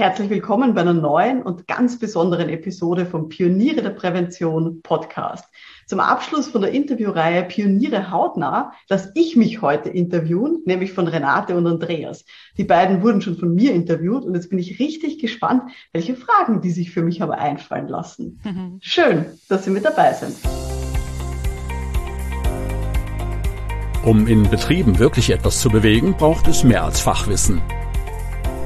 Herzlich willkommen bei einer neuen und ganz besonderen Episode vom Pioniere der Prävention Podcast. Zum Abschluss von der Interviewreihe Pioniere hautnah lasse ich mich heute interviewen, nämlich von Renate und Andreas. Die beiden wurden schon von mir interviewt und jetzt bin ich richtig gespannt, welche Fragen die sich für mich aber einfallen lassen. Mhm. Schön, dass Sie mit dabei sind. Um in Betrieben wirklich etwas zu bewegen, braucht es mehr als Fachwissen.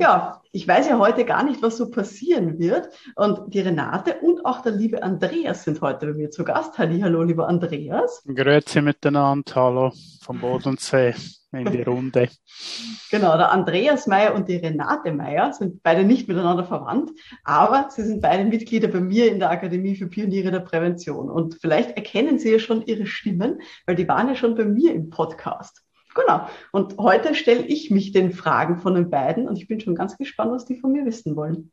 Ja, ich weiß ja heute gar nicht, was so passieren wird. Und die Renate und auch der liebe Andreas sind heute bei mir zu Gast. Halli, hallo, lieber Andreas. Grüezi miteinander, hallo vom Bodensee in die Runde. genau, der Andreas Meyer und die Renate Meyer sind beide nicht miteinander verwandt, aber sie sind beide Mitglieder bei mir in der Akademie für Pioniere der Prävention. Und vielleicht erkennen Sie ja schon ihre Stimmen, weil die waren ja schon bei mir im Podcast. Genau. Und heute stelle ich mich den Fragen von den beiden und ich bin schon ganz gespannt, was die von mir wissen wollen.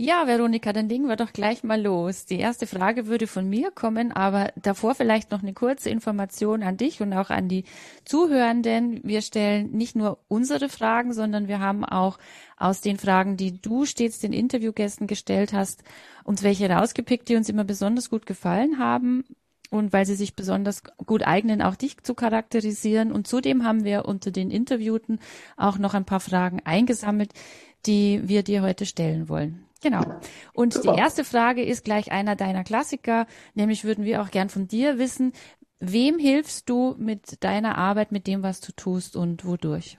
Ja, Veronika, dann legen wir doch gleich mal los. Die erste Frage würde von mir kommen, aber davor vielleicht noch eine kurze Information an dich und auch an die Zuhörenden. Wir stellen nicht nur unsere Fragen, sondern wir haben auch aus den Fragen, die du stets den Interviewgästen gestellt hast, uns welche rausgepickt, die uns immer besonders gut gefallen haben und weil sie sich besonders gut eignen, auch dich zu charakterisieren. Und zudem haben wir unter den Interviewten auch noch ein paar Fragen eingesammelt, die wir dir heute stellen wollen. Genau. Und Super. die erste Frage ist gleich einer deiner Klassiker, nämlich würden wir auch gern von dir wissen, wem hilfst du mit deiner Arbeit, mit dem, was du tust und wodurch?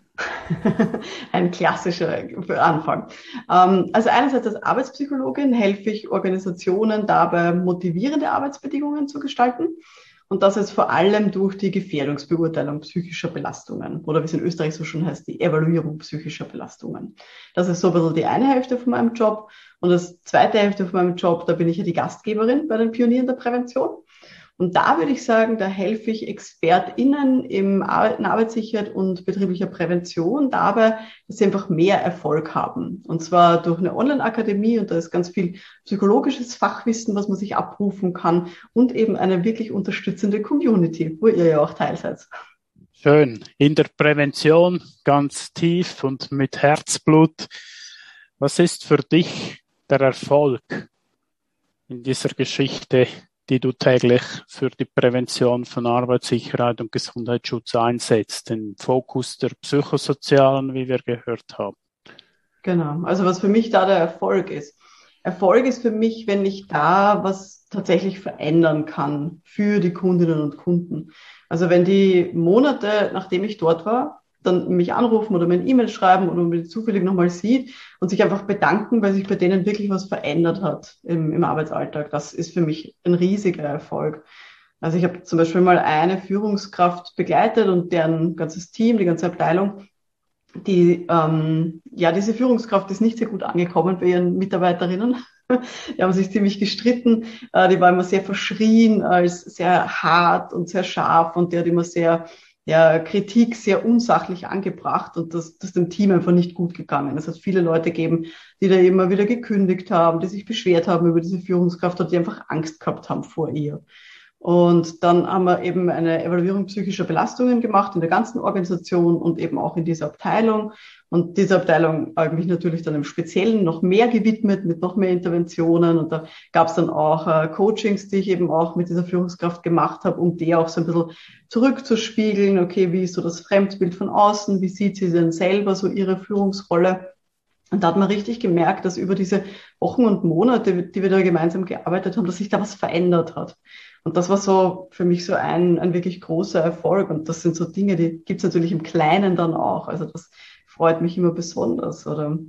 Ein klassischer Anfang. Ähm, also einerseits als Arbeitspsychologin helfe ich Organisationen dabei, motivierende Arbeitsbedingungen zu gestalten. Und das ist vor allem durch die Gefährdungsbeurteilung psychischer Belastungen oder wie es in Österreich so schon heißt, die Evaluierung psychischer Belastungen. Das ist so ein bisschen die eine Hälfte von meinem Job. Und das zweite Hälfte von meinem Job, da bin ich ja die Gastgeberin bei den Pionieren der Prävention. Und da würde ich sagen, da helfe ich ExpertInnen im in Arbeitssicherheit und betrieblicher Prävention dabei, dass sie einfach mehr Erfolg haben. Und zwar durch eine Online-Akademie und da ist ganz viel psychologisches Fachwissen, was man sich abrufen kann und eben eine wirklich unterstützende Community, wo ihr ja auch Teil seid. Schön. In der Prävention ganz tief und mit Herzblut. Was ist für dich der Erfolg in dieser Geschichte die du täglich für die Prävention von Arbeitssicherheit und Gesundheitsschutz einsetzt, den Fokus der psychosozialen, wie wir gehört haben. Genau, also was für mich da der Erfolg ist. Erfolg ist für mich, wenn ich da was tatsächlich verändern kann für die Kundinnen und Kunden. Also wenn die Monate, nachdem ich dort war, dann mich anrufen oder mir ein E-Mail schreiben oder mir zufällig nochmal sieht und sich einfach bedanken, weil sich bei denen wirklich was verändert hat im, im Arbeitsalltag. Das ist für mich ein riesiger Erfolg. Also ich habe zum Beispiel mal eine Führungskraft begleitet und deren ganzes Team, die ganze Abteilung, die ähm, ja diese Führungskraft ist nicht sehr gut angekommen bei ihren Mitarbeiterinnen. Die haben sich ziemlich gestritten. Äh, die war immer sehr verschrien als sehr hart und sehr scharf und der hat immer sehr ja, Kritik sehr unsachlich angebracht und das, das dem Team einfach nicht gut gegangen. Es hat viele Leute gegeben, die da immer wieder gekündigt haben, die sich beschwert haben über diese Führungskraft und die einfach Angst gehabt haben vor ihr. Und dann haben wir eben eine Evaluierung psychischer Belastungen gemacht in der ganzen Organisation und eben auch in dieser Abteilung. Und diese Abteilung habe ich mich natürlich dann im Speziellen noch mehr gewidmet mit noch mehr Interventionen. Und da gab es dann auch äh, Coachings, die ich eben auch mit dieser Führungskraft gemacht habe, um die auch so ein bisschen zurückzuspiegeln. Okay, wie ist so das Fremdbild von außen? Wie sieht sie denn selber so ihre Führungsrolle? Und da hat man richtig gemerkt, dass über diese Wochen und Monate, die wir da gemeinsam gearbeitet haben, dass sich da was verändert hat. Und das war so für mich so ein, ein wirklich großer Erfolg. Und das sind so Dinge, die gibt's natürlich im Kleinen dann auch. Also das freut mich immer besonders. Oder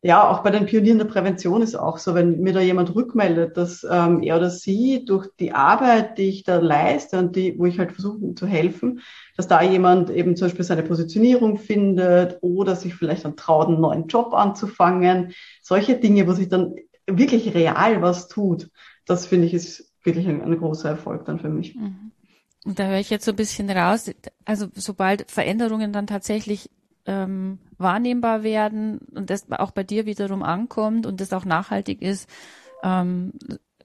ja, auch bei den Pionieren der Prävention ist auch so, wenn mir da jemand rückmeldet, dass ähm, er oder sie durch die Arbeit, die ich da leiste und die, wo ich halt versuche zu helfen, dass da jemand eben zum Beispiel seine Positionierung findet oder sich vielleicht dann traut, einen neuen Job anzufangen. Solche Dinge, wo sich dann wirklich real was tut. Das finde ich ist wirklich ein, ein großer Erfolg dann für mich. Mhm. Und da höre ich jetzt so ein bisschen raus, also sobald Veränderungen dann tatsächlich ähm, wahrnehmbar werden und das auch bei dir wiederum ankommt und das auch nachhaltig ist, ähm,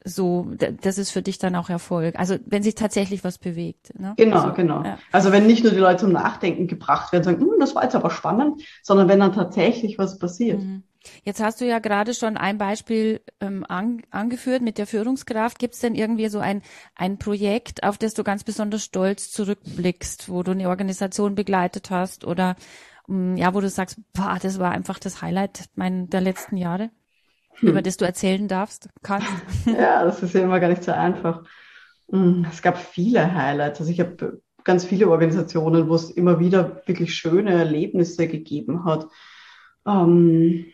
so, das ist für dich dann auch Erfolg. Also wenn sich tatsächlich was bewegt. Ne? Genau, also, genau. Ja. Also wenn nicht nur die Leute zum Nachdenken gebracht werden, sagen, hm, das war jetzt aber spannend, sondern wenn dann tatsächlich was passiert. Mhm. Jetzt hast du ja gerade schon ein Beispiel ähm, an, angeführt mit der Führungskraft. Gibt es denn irgendwie so ein, ein Projekt, auf das du ganz besonders stolz zurückblickst, wo du eine Organisation begleitet hast oder ähm, ja, wo du sagst, boah, das war einfach das Highlight mein, der letzten Jahre, hm. über das du erzählen darfst, kannst? Ja, das ist ja immer gar nicht so einfach. Hm, es gab viele Highlights. Also ich habe ganz viele Organisationen, wo es immer wieder wirklich schöne Erlebnisse gegeben hat. Ähm,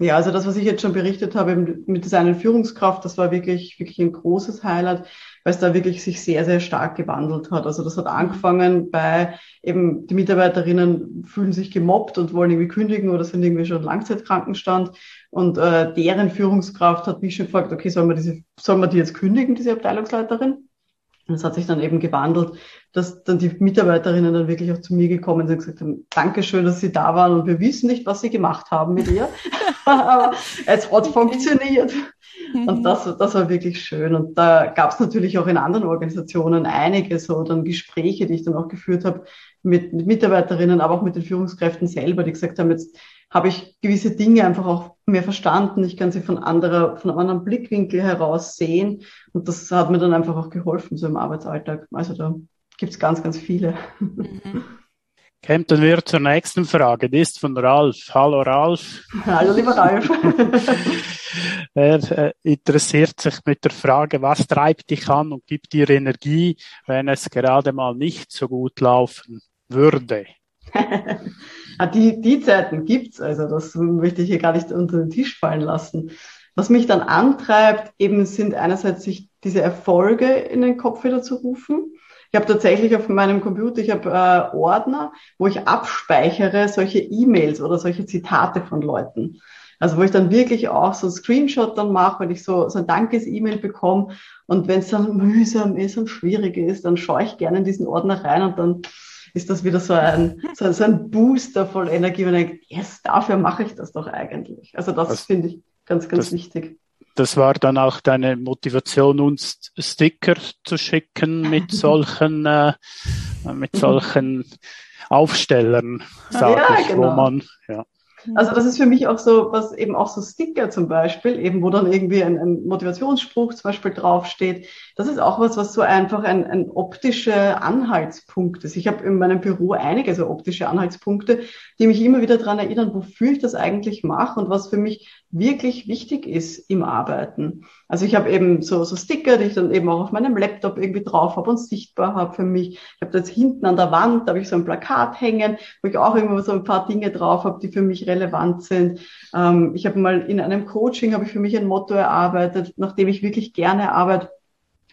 ja, also das, was ich jetzt schon berichtet habe mit dieser einen Führungskraft, das war wirklich, wirklich ein großes Highlight, weil es da wirklich sich sehr, sehr stark gewandelt hat. Also das hat angefangen bei eben die Mitarbeiterinnen fühlen sich gemobbt und wollen irgendwie kündigen oder sind irgendwie schon Langzeitkrankenstand. Und äh, deren Führungskraft hat mich schon gefragt, okay, sollen wir diese, sollen wir die jetzt kündigen, diese Abteilungsleiterin? Und es hat sich dann eben gewandelt, dass dann die Mitarbeiterinnen dann wirklich auch zu mir gekommen sind und gesagt haben, Dankeschön, dass Sie da waren und wir wissen nicht, was Sie gemacht haben mit ihr. Aber es hat funktioniert. Und mhm. das, das war wirklich schön. Und da gab es natürlich auch in anderen Organisationen einige so dann Gespräche, die ich dann auch geführt habe mit, mit Mitarbeiterinnen, aber auch mit den Führungskräften selber, die gesagt haben, jetzt habe ich gewisse Dinge einfach auch mehr verstanden. Ich kann sie von anderer, von einem anderen Blickwinkel heraus sehen. Und das hat mir dann einfach auch geholfen, so im Arbeitsalltag. Also da gibt es ganz, ganz viele. Mhm. Kämpfen wir zur nächsten Frage. Die ist von Ralf. Hallo Ralf. Hallo lieber Ralf. er äh, interessiert sich mit der Frage, was treibt dich an und gibt dir Energie, wenn es gerade mal nicht so gut laufen würde? Ah, die, die Zeiten gibt's, also das möchte ich hier gar nicht unter den Tisch fallen lassen. Was mich dann antreibt, eben sind einerseits sich diese Erfolge in den Kopf wieder zu rufen. Ich habe tatsächlich auf meinem Computer, ich habe äh, Ordner, wo ich abspeichere solche E-Mails oder solche Zitate von Leuten. Also wo ich dann wirklich auch so ein Screenshot dann mache, wenn ich so, so ein Dankes-E-Mail bekomme und wenn es dann mühsam ist und schwierig ist, dann schaue ich gerne in diesen Ordner rein und dann ist das wieder so ein, so, so ein Booster voll Energie, wenn ich denke, yes, dafür mache ich das doch eigentlich. Also das, das finde ich ganz, ganz das, wichtig. Das war dann auch deine Motivation, uns Sticker zu schicken mit solchen, äh, mit solchen Aufstellern, sage ja, ich, genau. wo man, ja. Also das ist für mich auch so, was eben auch so Sticker zum Beispiel, eben wo dann irgendwie ein, ein Motivationsspruch zum Beispiel draufsteht. Das ist auch was, was so einfach ein, ein optischer Anhaltspunkt ist. Ich habe in meinem Büro einige so optische Anhaltspunkte, die mich immer wieder daran erinnern, wofür ich das eigentlich mache und was für mich wirklich wichtig ist im Arbeiten. Also ich habe eben so, so Sticker, die ich dann eben auch auf meinem Laptop irgendwie drauf habe und sichtbar habe für mich. Ich habe da jetzt hinten an der Wand, da habe ich so ein Plakat hängen, wo ich auch immer so ein paar Dinge drauf habe, die für mich relevant sind. Ähm, ich habe mal in einem Coaching, habe ich für mich ein Motto erarbeitet, nachdem ich wirklich gerne arbeite.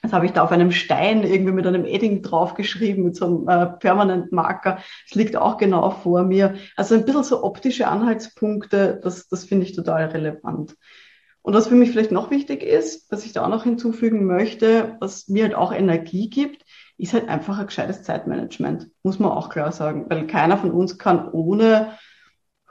Das habe ich da auf einem Stein irgendwie mit einem Edding draufgeschrieben, mit so einem äh, permanent Marker. Es liegt auch genau vor mir. Also ein bisschen so optische Anhaltspunkte, das, das finde ich total relevant. Und was für mich vielleicht noch wichtig ist, was ich da auch noch hinzufügen möchte, was mir halt auch Energie gibt, ist halt einfach ein gescheites Zeitmanagement, muss man auch klar sagen, weil keiner von uns kann ohne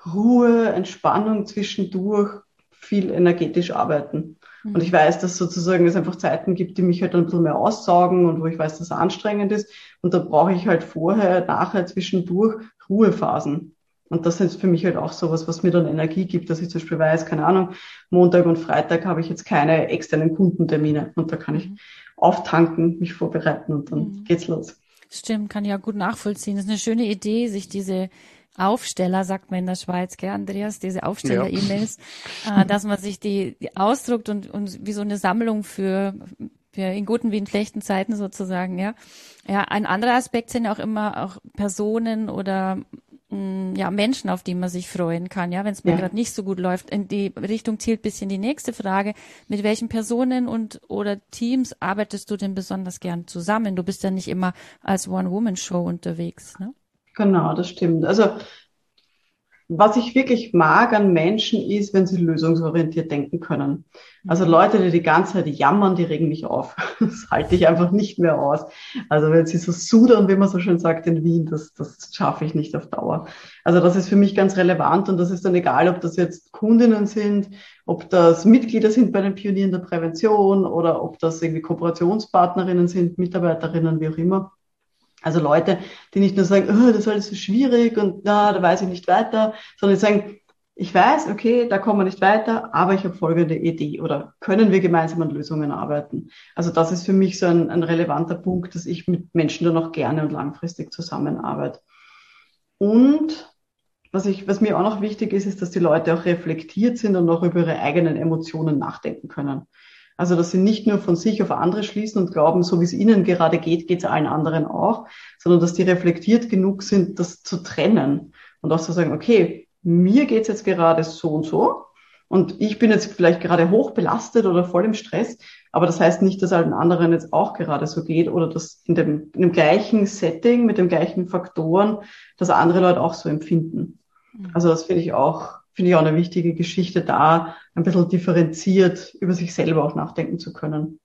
Ruhe, Entspannung zwischendurch viel energetisch arbeiten. Und ich weiß, dass sozusagen es einfach Zeiten gibt, die mich halt ein bisschen mehr aussaugen und wo ich weiß, dass es anstrengend ist. Und da brauche ich halt vorher, nachher, zwischendurch Ruhephasen. Und das ist für mich halt auch sowas, was mir dann Energie gibt, dass ich zum Beispiel weiß, keine Ahnung, Montag und Freitag habe ich jetzt keine externen Kundentermine und da kann ich mhm. auftanken, mich vorbereiten und dann mhm. geht's los. Stimmt, kann ich ja gut nachvollziehen. Das ist eine schöne Idee, sich diese Aufsteller, sagt man in der Schweiz, gell, Andreas, diese Aufsteller-E-Mails, ja. äh, dass man sich die, die ausdruckt und, und wie so eine Sammlung für, in guten wie in schlechten Zeiten sozusagen, ja. Ja, ein anderer Aspekt sind auch immer auch Personen oder ja, Menschen, auf die man sich freuen kann, ja, wenn es mir ja. gerade nicht so gut läuft. In die Richtung zielt bisschen die nächste Frage. Mit welchen Personen und oder Teams arbeitest du denn besonders gern zusammen? Du bist ja nicht immer als One-Woman-Show unterwegs, ne? Genau, das stimmt. Also was ich wirklich mag an Menschen ist, wenn sie lösungsorientiert denken können. Also Leute, die die ganze Zeit jammern, die regen mich auf. Das halte ich einfach nicht mehr aus. Also wenn sie so sudern, wie man so schön sagt in Wien, das, das schaffe ich nicht auf Dauer. Also das ist für mich ganz relevant und das ist dann egal, ob das jetzt Kundinnen sind, ob das Mitglieder sind bei den Pionieren der Prävention oder ob das irgendwie Kooperationspartnerinnen sind, Mitarbeiterinnen, wie auch immer. Also Leute, die nicht nur sagen, oh, das ist alles so schwierig und na, da weiß ich nicht weiter, sondern die sagen, ich weiß, okay, da kommen wir nicht weiter, aber ich habe folgende Idee oder können wir gemeinsam an Lösungen arbeiten. Also das ist für mich so ein, ein relevanter Punkt, dass ich mit Menschen dann auch gerne und langfristig zusammenarbeite. Und was, ich, was mir auch noch wichtig ist, ist, dass die Leute auch reflektiert sind und auch über ihre eigenen Emotionen nachdenken können. Also, dass sie nicht nur von sich auf andere schließen und glauben, so wie es ihnen gerade geht, geht es allen anderen auch, sondern dass die reflektiert genug sind, das zu trennen und auch zu sagen, okay, mir geht's jetzt gerade so und so und ich bin jetzt vielleicht gerade hoch belastet oder voll im Stress, aber das heißt nicht, dass allen anderen jetzt auch gerade so geht oder dass in dem, in dem gleichen Setting mit den gleichen Faktoren, dass andere Leute auch so empfinden. Mhm. Also das finde ich auch finde ich auch eine wichtige Geschichte, da ein bisschen differenziert über sich selber auch nachdenken zu können.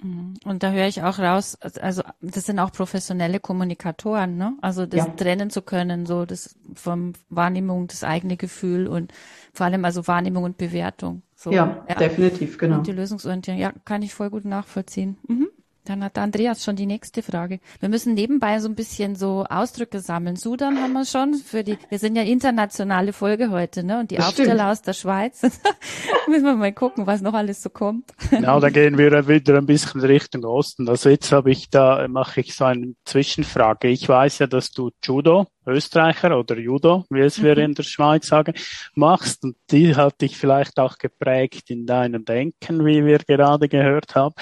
Mhm. Und da höre ich auch raus, also das sind auch professionelle Kommunikatoren, ne? Also das ja. trennen zu können, so das vom Wahrnehmung, das eigene Gefühl und vor allem also Wahrnehmung und Bewertung. So, ja, ja, definitiv, genau. Und die Lösungsorientierung, ja, kann ich voll gut nachvollziehen. Mhm. Dann hat Andreas schon die nächste Frage. Wir müssen nebenbei so ein bisschen so Ausdrücke sammeln. Sudan haben wir schon für die, wir sind ja internationale Folge heute, ne? Und die Aufsteller aus der Schweiz. müssen wir mal gucken, was noch alles so kommt. Genau, da gehen wir wieder ein bisschen Richtung Osten. Also jetzt habe ich da, mache ich so eine Zwischenfrage. Ich weiß ja, dass du Judo, Österreicher oder Judo, wie es wir mhm. in der Schweiz sagen, machst. Und die hat dich vielleicht auch geprägt in deinem Denken, wie wir gerade gehört haben.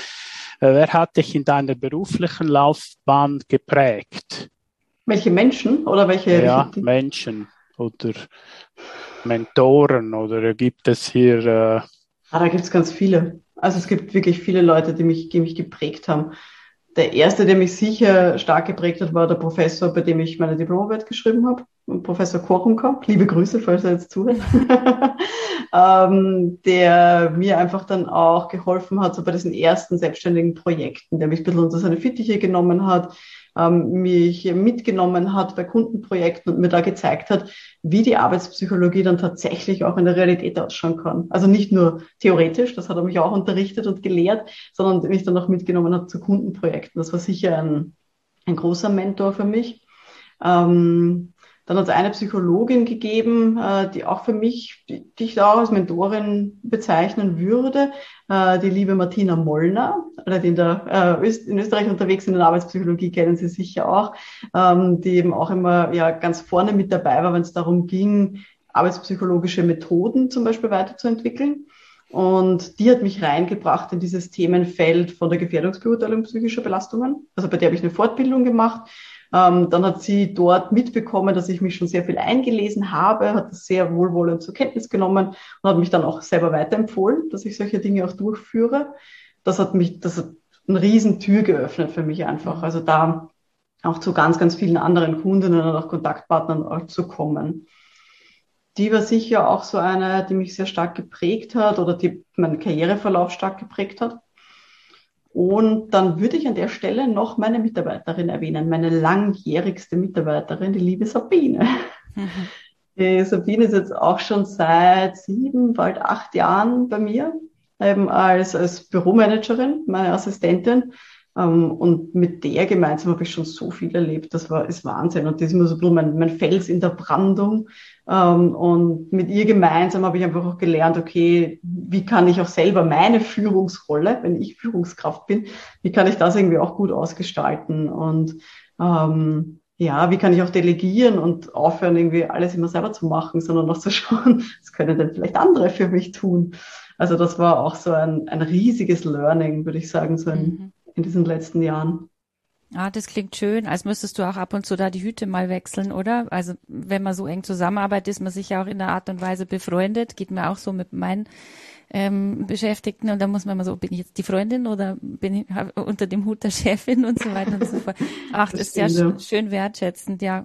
Äh, wer hat dich in deiner beruflichen Laufbahn geprägt? Welche Menschen oder welche? Ja, welche Menschen oder Mentoren oder gibt es hier? Äh ah, da gibt es ganz viele. Also es gibt wirklich viele Leute, die mich, die mich geprägt haben. Der erste, der mich sicher stark geprägt hat, war der Professor, bei dem ich meine Diplomarbeit geschrieben habe, Professor Korumka. Liebe Grüße, falls er jetzt zuhört. ähm, der mir einfach dann auch geholfen hat, so bei diesen ersten selbstständigen Projekten, der mich ein bisschen unter seine Fittiche genommen hat, ähm, mich mitgenommen hat bei Kundenprojekten und mir da gezeigt hat, wie die Arbeitspsychologie dann tatsächlich auch in der Realität ausschauen kann. Also nicht nur theoretisch, das hat er mich auch unterrichtet und gelehrt, sondern mich dann auch mitgenommen hat zu Kundenprojekten. Das war sicher ein, ein großer Mentor für mich. Ähm, dann hat es eine Psychologin gegeben, äh, die auch für mich, die, ich da auch als Mentorin bezeichnen würde, die liebe Martina Mollner, die in, der, äh, in Österreich unterwegs in der Arbeitspsychologie, kennen sie sicher auch, ähm, die eben auch immer ja ganz vorne mit dabei war, wenn es darum ging, arbeitspsychologische Methoden zum Beispiel weiterzuentwickeln. Und die hat mich reingebracht in dieses Themenfeld von der Gefährdungsbeurteilung psychischer Belastungen. Also bei der habe ich eine Fortbildung gemacht ähm, dann hat sie dort mitbekommen, dass ich mich schon sehr viel eingelesen habe, hat das sehr wohlwollend zur Kenntnis genommen und hat mich dann auch selber weiterempfohlen, dass ich solche Dinge auch durchführe. Das hat mich, das hat eine riesen Tür geöffnet für mich einfach. Also da auch zu ganz, ganz vielen anderen Kundinnen und auch Kontaktpartnern auch zu kommen. Die war sicher auch so eine, die mich sehr stark geprägt hat oder die meinen Karriereverlauf stark geprägt hat. Und dann würde ich an der Stelle noch meine Mitarbeiterin erwähnen, meine langjährigste Mitarbeiterin, die liebe Sabine. Mhm. Die Sabine ist jetzt auch schon seit sieben, bald acht Jahren bei mir, eben als, als Büromanagerin, meine Assistentin. Ähm, und mit der gemeinsam habe ich schon so viel erlebt. Das war ist Wahnsinn. Und das ist immer so mein, mein Fels in der Brandung. Ähm, und mit ihr gemeinsam habe ich einfach auch gelernt, okay, wie kann ich auch selber meine Führungsrolle, wenn ich Führungskraft bin, wie kann ich das irgendwie auch gut ausgestalten? Und ähm, ja, wie kann ich auch delegieren und aufhören, irgendwie alles immer selber zu machen, sondern auch zu schauen, was können denn vielleicht andere für mich tun? Also das war auch so ein, ein riesiges Learning, würde ich sagen, so ein, mhm in diesen letzten Jahren. Ah, das klingt schön, als müsstest du auch ab und zu da die Hüte mal wechseln, oder? Also wenn man so eng zusammenarbeitet, ist man sich ja auch in der Art und Weise befreundet. Geht mir auch so mit meinen ähm, Beschäftigten und da muss man immer so, bin ich jetzt die Freundin oder bin ich unter dem Hut der Chefin und so weiter und so fort. Ach, das, das ist ja schön, schön wertschätzend, ja.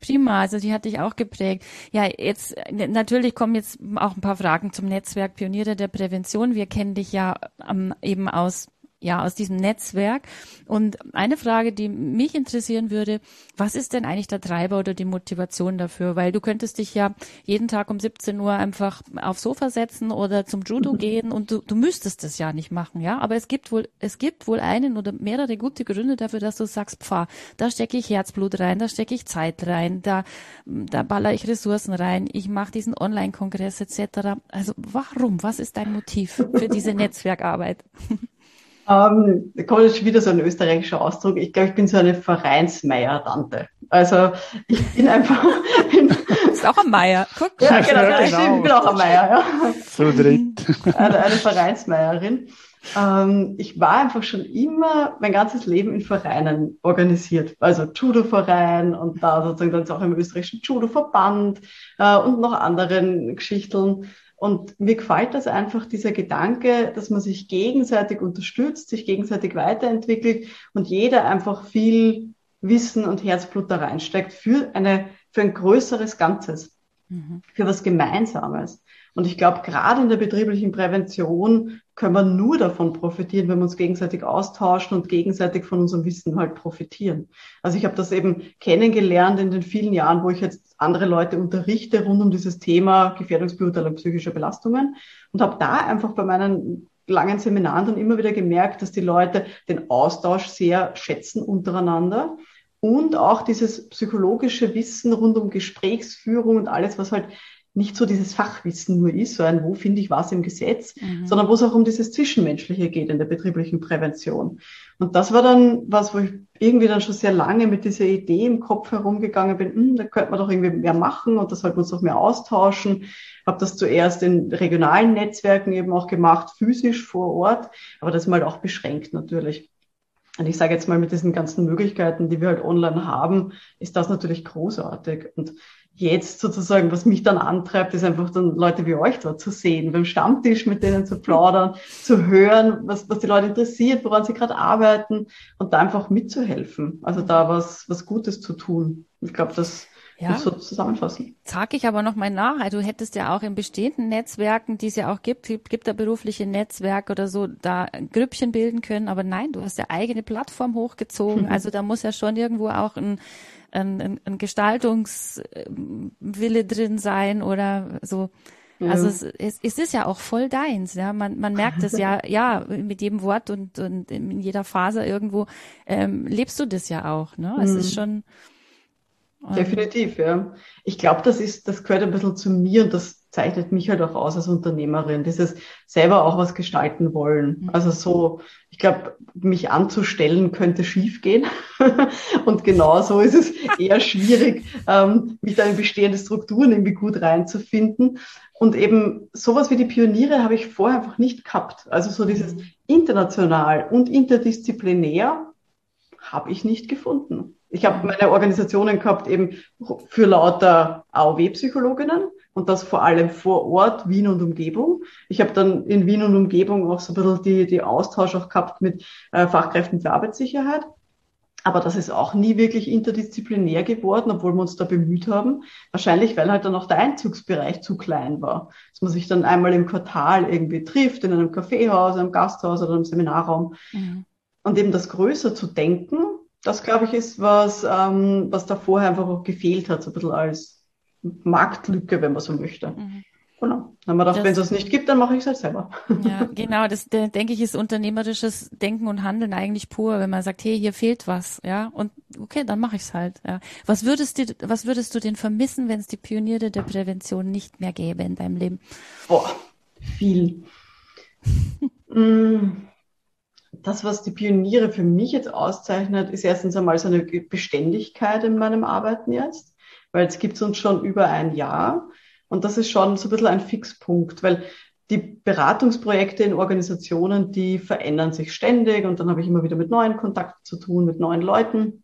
Prima, also die hat dich auch geprägt. Ja, jetzt natürlich kommen jetzt auch ein paar Fragen zum Netzwerk Pioniere der Prävention. Wir kennen dich ja ähm, eben aus ja, aus diesem Netzwerk. Und eine Frage, die mich interessieren würde, was ist denn eigentlich der Treiber oder die Motivation dafür? Weil du könntest dich ja jeden Tag um 17 Uhr einfach aufs Sofa setzen oder zum Judo gehen und du, du müsstest das ja nicht machen, ja. Aber es gibt wohl, es gibt wohl einen oder mehrere gute Gründe dafür, dass du sagst, pfah, da stecke ich Herzblut rein, da stecke ich Zeit rein, da, da baller ich Ressourcen rein, ich mache diesen Online-Kongress etc. Also warum? Was ist dein Motiv für diese Netzwerkarbeit? Ähm, da kommt jetzt wieder so ein österreichischer Ausdruck. Ich glaube, ich bin so eine Vereinsmeier-Tante. Also ich bin einfach. Bin, ist auch ein Meier. Guck. Ja, genau, ja, genau. ich bin auch ein Meier. Ja. So dritt. Eine, eine Vereinsmeierin. Ähm, ich war einfach schon immer mein ganzes Leben in Vereinen organisiert. Also Judo-Verein und da sozusagen dann auch im österreichischen Judo-Verband äh, und noch anderen Geschichten. Und mir gefällt das einfach, dieser Gedanke, dass man sich gegenseitig unterstützt, sich gegenseitig weiterentwickelt und jeder einfach viel Wissen und Herzblut da reinsteckt für eine, für ein größeres Ganzes, mhm. für was Gemeinsames. Und ich glaube, gerade in der betrieblichen Prävention können wir nur davon profitieren, wenn wir uns gegenseitig austauschen und gegenseitig von unserem Wissen halt profitieren. Also ich habe das eben kennengelernt in den vielen Jahren, wo ich jetzt andere Leute unterrichte rund um dieses Thema Gefährdungsbeurteilung psychischer Belastungen und habe da einfach bei meinen langen Seminaren dann immer wieder gemerkt, dass die Leute den Austausch sehr schätzen untereinander und auch dieses psychologische Wissen rund um Gesprächsführung und alles, was halt nicht so dieses Fachwissen nur ist, so ein, wo finde ich was im Gesetz, mhm. sondern wo es auch um dieses Zwischenmenschliche geht in der betrieblichen Prävention. Und das war dann was, wo ich irgendwie dann schon sehr lange mit dieser Idee im Kopf herumgegangen bin, hm, da könnte man doch irgendwie mehr machen und das sollten wir uns doch mehr austauschen. Habe das zuerst in regionalen Netzwerken eben auch gemacht, physisch vor Ort, aber das mal auch beschränkt natürlich. Und ich sage jetzt mal, mit diesen ganzen Möglichkeiten, die wir halt online haben, ist das natürlich großartig. Und jetzt sozusagen, was mich dann antreibt, ist einfach dann Leute wie euch dort zu sehen, beim Stammtisch mit denen zu plaudern, zu hören, was, was die Leute interessiert, woran sie gerade arbeiten und da einfach mitzuhelfen. Also da was, was Gutes zu tun. Ich glaube, das ja. so zusammenfassen. Sag ich aber noch mal nach. Also du hättest ja auch in bestehenden Netzwerken, die es ja auch gibt, gibt, gibt da berufliche Netzwerke oder so, da Grüppchen bilden können. Aber nein, du hast ja eigene Plattform hochgezogen. Also da muss ja schon irgendwo auch ein ein, ein Gestaltungswille drin sein oder so. Ja. Also es, es, es ist ja auch voll deins, ja. Man, man merkt es ja, ja, mit jedem Wort und, und in jeder Phase irgendwo ähm, lebst du das ja auch, ne? Es mhm. ist schon. Definitiv, ja. Ich glaube, das ist, das gehört ein bisschen zu mir und das zeichnet mich halt auch aus als Unternehmerin, dieses selber auch was gestalten wollen. Mhm. Also so, ich glaube, mich anzustellen könnte schiefgehen. und genau so ist es eher schwierig, ähm, mich da in bestehende Strukturen irgendwie gut reinzufinden. Und eben sowas wie die Pioniere habe ich vorher einfach nicht gehabt. Also so dieses mhm. international und interdisziplinär habe ich nicht gefunden. Ich habe meine Organisationen gehabt eben für lauter AOW-Psychologinnen und das vor allem vor Ort, Wien und Umgebung. Ich habe dann in Wien und Umgebung auch so ein bisschen die, die Austausch auch gehabt mit äh, Fachkräften für Arbeitssicherheit. Aber das ist auch nie wirklich interdisziplinär geworden, obwohl wir uns da bemüht haben. Wahrscheinlich, weil halt dann auch der Einzugsbereich zu klein war. Dass man sich dann einmal im Quartal irgendwie trifft, in einem Kaffeehaus, einem Gasthaus oder einem Seminarraum. Mhm. Und eben das größer zu denken, das glaube ich ist was, ähm, was da vorher einfach auch gefehlt hat, so ein bisschen als Marktlücke, wenn man so möchte. Mhm. Genau. Dann haben wir gedacht, wenn es das nicht gibt, dann mache ich es halt selber. Ja, genau. Das denke ich ist unternehmerisches Denken und Handeln eigentlich pur, wenn man sagt, hey, hier fehlt was, ja, und okay, dann mache ich es halt. Ja. Was würdest du, was würdest du denn vermissen, wenn es die Pioniere der Prävention nicht mehr gäbe in deinem Leben? Boah, viel. Mm, das, was die Pioniere für mich jetzt auszeichnet, ist erstens einmal so eine Beständigkeit in meinem Arbeiten jetzt weil es gibt uns schon über ein Jahr. Und das ist schon so ein bisschen ein Fixpunkt, weil die Beratungsprojekte in Organisationen, die verändern sich ständig und dann habe ich immer wieder mit neuen Kontakten zu tun, mit neuen Leuten.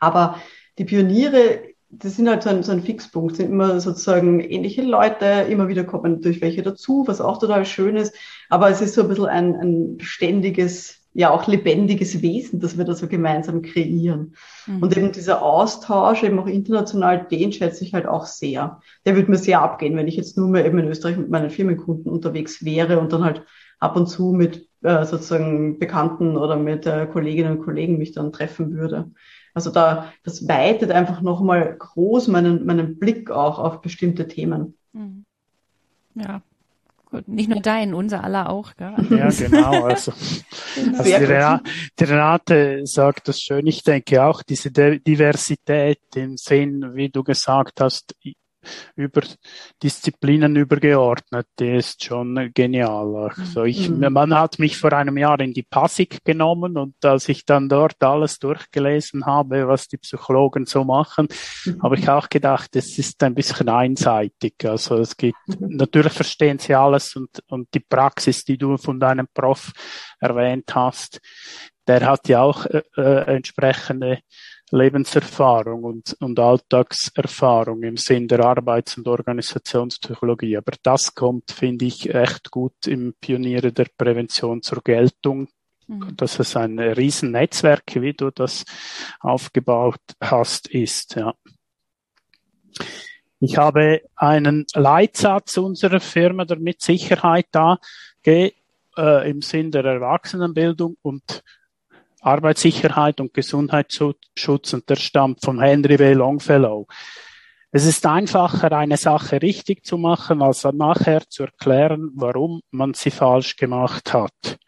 Aber die Pioniere, das sind halt so ein, so ein Fixpunkt, sind immer sozusagen ähnliche Leute, immer wieder kommen natürlich welche dazu, was auch total schön ist. Aber es ist so ein bisschen ein, ein ständiges ja auch lebendiges Wesen, das wir da so gemeinsam kreieren. Mhm. Und eben dieser Austausch, eben auch international, den schätze ich halt auch sehr. Der würde mir sehr abgehen, wenn ich jetzt nur mehr eben in Österreich mit meinen Firmenkunden unterwegs wäre und dann halt ab und zu mit äh, sozusagen Bekannten oder mit äh, Kolleginnen und Kollegen mich dann treffen würde. Also da, das weitet einfach nochmal groß meinen, meinen Blick auch auf bestimmte Themen. Mhm. Ja, Gut, nicht nur dein, unser aller auch. Gell? Ja, genau. Also, also die, Renate, die Renate sagt das schön. Ich denke auch, diese Diversität im Sinn, wie du gesagt hast, über Disziplinen übergeordnet, die ist schon genial. Also ich, mhm. man hat mich vor einem Jahr in die Passig genommen und als ich dann dort alles durchgelesen habe, was die Psychologen so machen, mhm. habe ich auch gedacht, es ist ein bisschen einseitig. Also es gibt, mhm. natürlich verstehen sie alles und, und die Praxis, die du von deinem Prof erwähnt hast, der hat ja auch äh, äh entsprechende Lebenserfahrung und, und Alltagserfahrung im Sinn der Arbeits- und Organisationspsychologie. Aber das kommt, finde ich, echt gut im Pioniere der Prävention zur Geltung. Mhm. Dass es ein Riesennetzwerk, wie du das aufgebaut hast, ist, ja. Ich habe einen Leitsatz unserer Firma, der mit Sicherheit da geht, äh, im Sinn der Erwachsenenbildung und Arbeitssicherheit und Gesundheitsschutz und der stammt von Henry W. Longfellow. Es ist einfacher, eine Sache richtig zu machen, als nachher zu erklären, warum man sie falsch gemacht hat.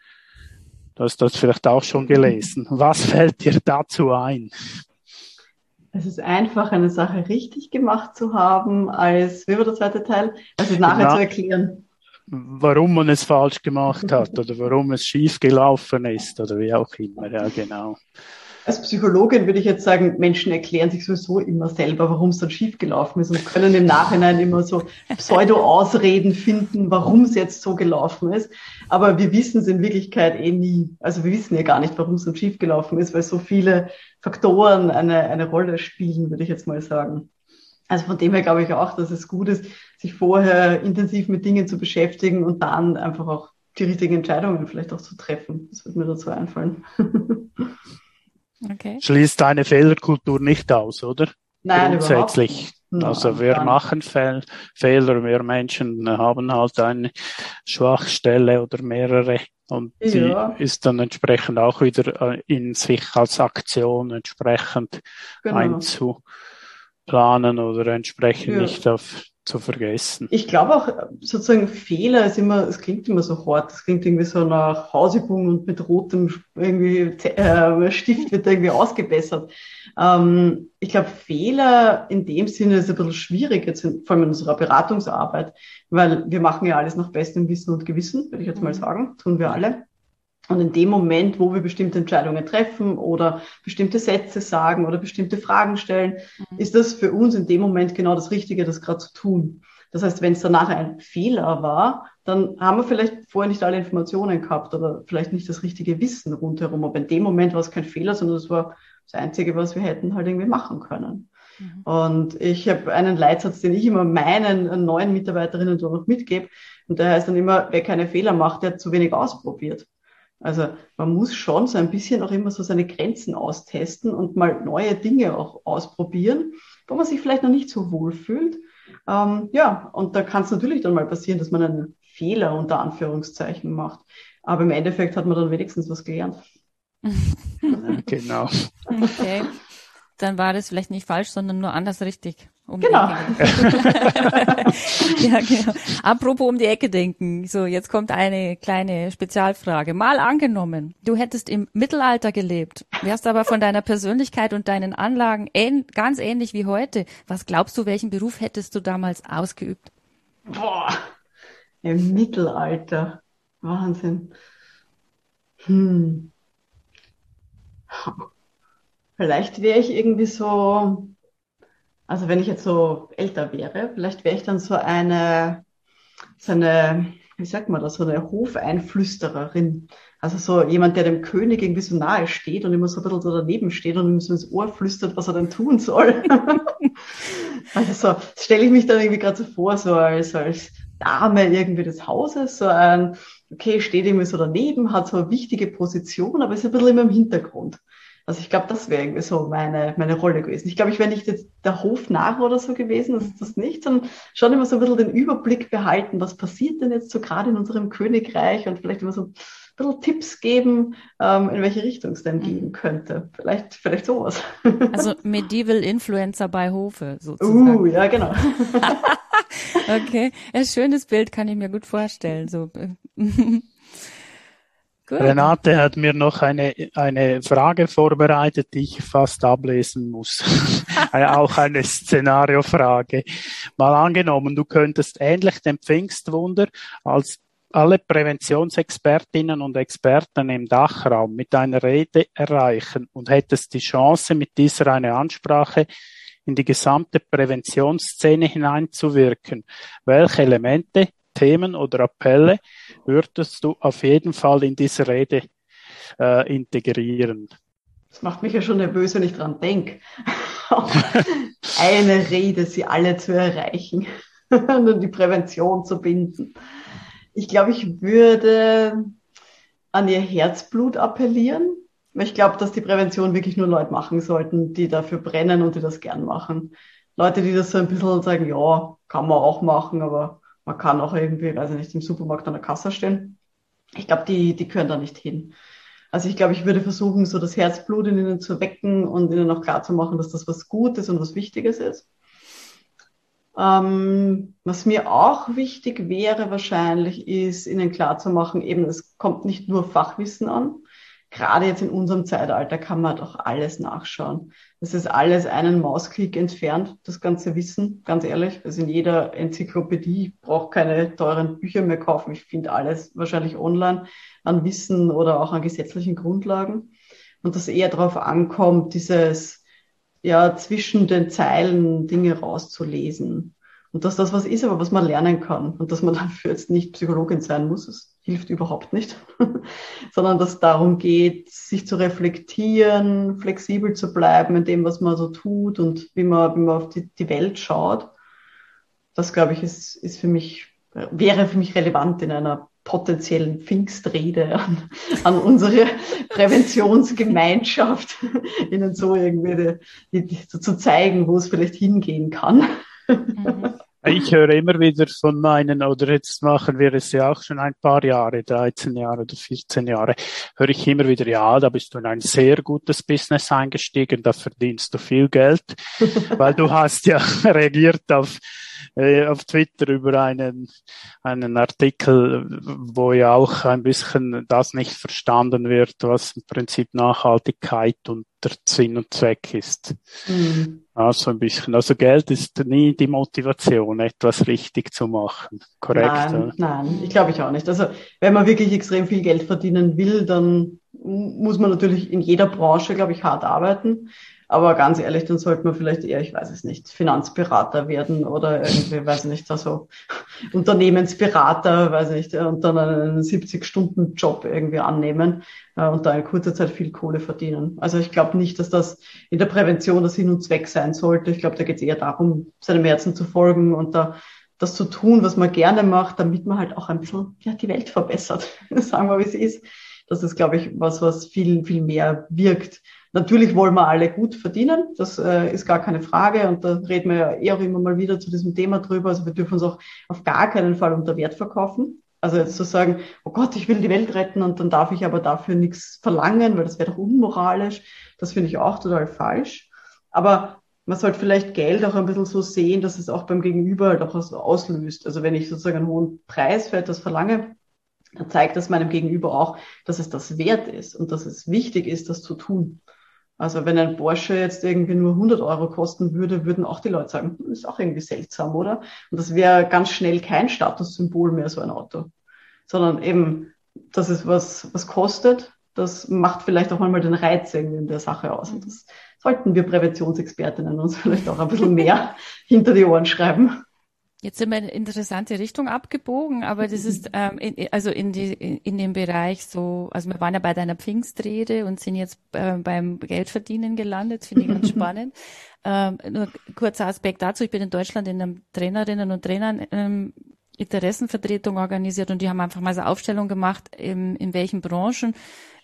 Du hast das vielleicht auch schon gelesen. Was fällt dir dazu ein? Es ist einfach, eine Sache richtig gemacht zu haben, als, wie war der zweite Teil? Also nachher Na, zu erklären warum man es falsch gemacht hat oder warum es schief gelaufen ist oder wie auch immer. Ja, genau. Als Psychologin würde ich jetzt sagen, Menschen erklären sich sowieso immer selber, warum es dann schief gelaufen ist und können im Nachhinein immer so Pseudo-Ausreden finden, warum es jetzt so gelaufen ist. Aber wir wissen es in Wirklichkeit eh nie. Also wir wissen ja gar nicht, warum es dann schief gelaufen ist, weil so viele Faktoren eine, eine Rolle spielen, würde ich jetzt mal sagen. Also von dem her glaube ich auch, dass es gut ist, sich vorher intensiv mit Dingen zu beschäftigen und dann einfach auch die richtigen Entscheidungen vielleicht auch zu treffen. Das würde mir dazu einfallen. Okay. Schließt eine Fehlerkultur nicht aus, oder? Nein, Grundsätzlich. Nein, also wir machen Fehl Fehler, wir Menschen haben halt eine Schwachstelle oder mehrere und ja. die ist dann entsprechend auch wieder äh, in sich als Aktion entsprechend genau. einzu planen oder entsprechend ja. nicht auf zu vergessen. Ich glaube auch, sozusagen Fehler ist immer, es klingt immer so hart, es klingt irgendwie so nach Hausübung und mit rotem irgendwie äh, Stift wird irgendwie ausgebessert. Ähm, ich glaube, Fehler in dem Sinne ist ein bisschen schwierig, jetzt in, vor allem in unserer Beratungsarbeit, weil wir machen ja alles nach bestem Wissen und Gewissen, würde ich jetzt mal mhm. sagen, tun wir alle. Und in dem Moment, wo wir bestimmte Entscheidungen treffen oder bestimmte Sätze sagen oder bestimmte Fragen stellen, mhm. ist das für uns in dem Moment genau das Richtige, das gerade zu tun. Das heißt, wenn es danach ein Fehler war, dann haben wir vielleicht vorher nicht alle Informationen gehabt oder vielleicht nicht das richtige Wissen rundherum. Aber in dem Moment war es kein Fehler, sondern es war das Einzige, was wir hätten halt irgendwie machen können. Mhm. Und ich habe einen Leitsatz, den ich immer meinen neuen Mitarbeiterinnen noch mitgebe. Und der heißt dann immer, wer keine Fehler macht, der hat zu wenig ausprobiert. Also man muss schon so ein bisschen auch immer so seine Grenzen austesten und mal neue Dinge auch ausprobieren, wo man sich vielleicht noch nicht so wohl fühlt. Ähm, ja, und da kann es natürlich dann mal passieren, dass man einen Fehler unter Anführungszeichen macht. Aber im Endeffekt hat man dann wenigstens was gelernt. genau. Okay. Dann war das vielleicht nicht falsch, sondern nur anders richtig. Um genau. ja, genau. Apropos um die Ecke denken. So, jetzt kommt eine kleine Spezialfrage. Mal angenommen, du hättest im Mittelalter gelebt, wärst aber von deiner Persönlichkeit und deinen Anlagen ähn ganz ähnlich wie heute. Was glaubst du, welchen Beruf hättest du damals ausgeübt? Boah, im Mittelalter. Wahnsinn. Hm. Vielleicht wäre ich irgendwie so also wenn ich jetzt so älter wäre, vielleicht wäre ich dann so eine, so eine, wie sagt man das, so eine Hofeinflüstererin. Also so jemand, der dem König irgendwie so nahe steht und immer so ein bisschen so daneben steht und ihm so ins Ohr flüstert, was er denn tun soll. also so, stelle ich mich dann irgendwie gerade so vor, so als, als Dame irgendwie des Hauses, so ein, okay, steht irgendwie so daneben, hat so eine wichtige Position, aber ist ein bisschen immer im Hintergrund. Also ich glaube, das wäre irgendwie so meine, meine Rolle gewesen. Ich glaube, ich wäre nicht jetzt der Hofnarr oder so gewesen, das ist das nicht, sondern schon immer so ein bisschen den Überblick behalten, was passiert denn jetzt so gerade in unserem Königreich und vielleicht immer so ein bisschen Tipps geben, ähm, in welche Richtung es denn gehen könnte. Vielleicht, vielleicht sowas. Also Medieval Influencer bei Hofe sozusagen. Uh, ja, genau. okay, ein schönes Bild kann ich mir gut vorstellen. So. Gut. Renate hat mir noch eine, eine Frage vorbereitet, die ich fast ablesen muss. Auch eine Szenariofrage. Mal angenommen, du könntest ähnlich dem Pfingstwunder als alle Präventionsexpertinnen und Experten im Dachraum mit einer Rede erreichen und hättest die Chance, mit dieser eine Ansprache in die gesamte Präventionsszene hineinzuwirken. Welche Elemente Themen oder Appelle würdest du auf jeden Fall in diese Rede äh, integrieren? Das macht mich ja schon nervös, wenn ich dran denke. Eine Rede, sie alle zu erreichen und die Prävention zu binden. Ich glaube, ich würde an ihr Herzblut appellieren. Ich glaube, dass die Prävention wirklich nur Leute machen sollten, die dafür brennen und die das gern machen. Leute, die das so ein bisschen sagen, ja, kann man auch machen, aber man kann auch irgendwie, weiß ich nicht, im Supermarkt an der Kasse stehen. Ich glaube, die, die gehören da nicht hin. Also ich glaube, ich würde versuchen, so das Herzblut in ihnen zu wecken und ihnen auch klar zu machen, dass das was Gutes und was Wichtiges ist. Ähm, was mir auch wichtig wäre wahrscheinlich, ist ihnen klar zu machen, eben es kommt nicht nur Fachwissen an, gerade jetzt in unserem Zeitalter kann man doch alles nachschauen. Das ist alles einen Mausklick entfernt, das ganze Wissen, ganz ehrlich. Also in jeder Enzyklopädie braucht keine teuren Bücher mehr kaufen. Ich finde alles wahrscheinlich online an Wissen oder auch an gesetzlichen Grundlagen. Und dass eher darauf ankommt, dieses, ja, zwischen den Zeilen Dinge rauszulesen. Und dass das was ist, aber was man lernen kann. Und dass man dafür jetzt nicht Psychologin sein muss. Hilft überhaupt nicht, sondern dass es darum geht, sich zu reflektieren, flexibel zu bleiben in dem, was man so tut und wie man, wie man auf die, die Welt schaut. Das, glaube ich, ist, ist für mich, wäre für mich relevant in einer potenziellen Pfingstrede an, an unsere Präventionsgemeinschaft, ihnen so irgendwie die, die, zu zeigen, wo es vielleicht hingehen kann. Mhm. Ich höre immer wieder von meinen, oder jetzt machen wir es ja auch schon ein paar Jahre, 13 Jahre oder 14 Jahre, höre ich immer wieder, ja, da bist du in ein sehr gutes Business eingestiegen, da verdienst du viel Geld, weil du hast ja reagiert auf äh, auf Twitter über einen, einen Artikel, wo ja auch ein bisschen das nicht verstanden wird, was im Prinzip Nachhaltigkeit und der Sinn und Zweck ist. Mhm. Also ein bisschen. Also Geld ist nie die Motivation, etwas richtig zu machen. Korrekt? Nein, nein, ich glaube ich auch nicht. Also wenn man wirklich extrem viel Geld verdienen will, dann muss man natürlich in jeder Branche, glaube ich, hart arbeiten. Aber ganz ehrlich, dann sollte man vielleicht eher, ich weiß es nicht, Finanzberater werden oder irgendwie, weiß ich nicht, also Unternehmensberater, weiß ich nicht, und dann einen 70-Stunden-Job irgendwie annehmen äh, und da in kurzer Zeit viel Kohle verdienen. Also ich glaube nicht, dass das in der Prävention das Sinn und Zweck sein sollte. Ich glaube, da geht es eher darum, seinem Herzen zu folgen und da das zu tun, was man gerne macht, damit man halt auch ein bisschen ja, die Welt verbessert. Sagen wir, wie es ist. Das ist, glaube ich, was, was viel, viel mehr wirkt Natürlich wollen wir alle gut verdienen, das äh, ist gar keine Frage und da reden wir ja eh auch immer mal wieder zu diesem Thema drüber. Also wir dürfen uns auch auf gar keinen Fall unter Wert verkaufen. Also jetzt zu sagen, oh Gott, ich will die Welt retten und dann darf ich aber dafür nichts verlangen, weil das wäre doch unmoralisch. Das finde ich auch total falsch. Aber man sollte vielleicht Geld auch ein bisschen so sehen, dass es auch beim Gegenüber halt auch was auslöst. Also wenn ich sozusagen einen hohen Preis für etwas verlange, dann zeigt das meinem Gegenüber auch, dass es das wert ist und dass es wichtig ist, das zu tun. Also wenn ein Porsche jetzt irgendwie nur 100 Euro kosten würde, würden auch die Leute sagen, hm, ist auch irgendwie seltsam, oder? Und das wäre ganz schnell kein Statussymbol mehr, so ein Auto. Sondern eben, das ist was, was kostet. Das macht vielleicht auch mal den Reiz irgendwie in der Sache aus. Und das sollten wir Präventionsexpertinnen uns vielleicht auch ein bisschen mehr hinter die Ohren schreiben. Jetzt sind wir in eine interessante Richtung abgebogen, aber das ist ähm, in, also in, die, in dem Bereich so, also wir waren ja bei deiner Pfingstrede und sind jetzt äh, beim Geldverdienen gelandet, finde ich ganz spannend. Ähm, nur kurzer Aspekt dazu, ich bin in Deutschland in einem Trainerinnen und Trainern ähm, Interessenvertretung organisiert und die haben einfach mal so Aufstellung gemacht, in, in welchen Branchen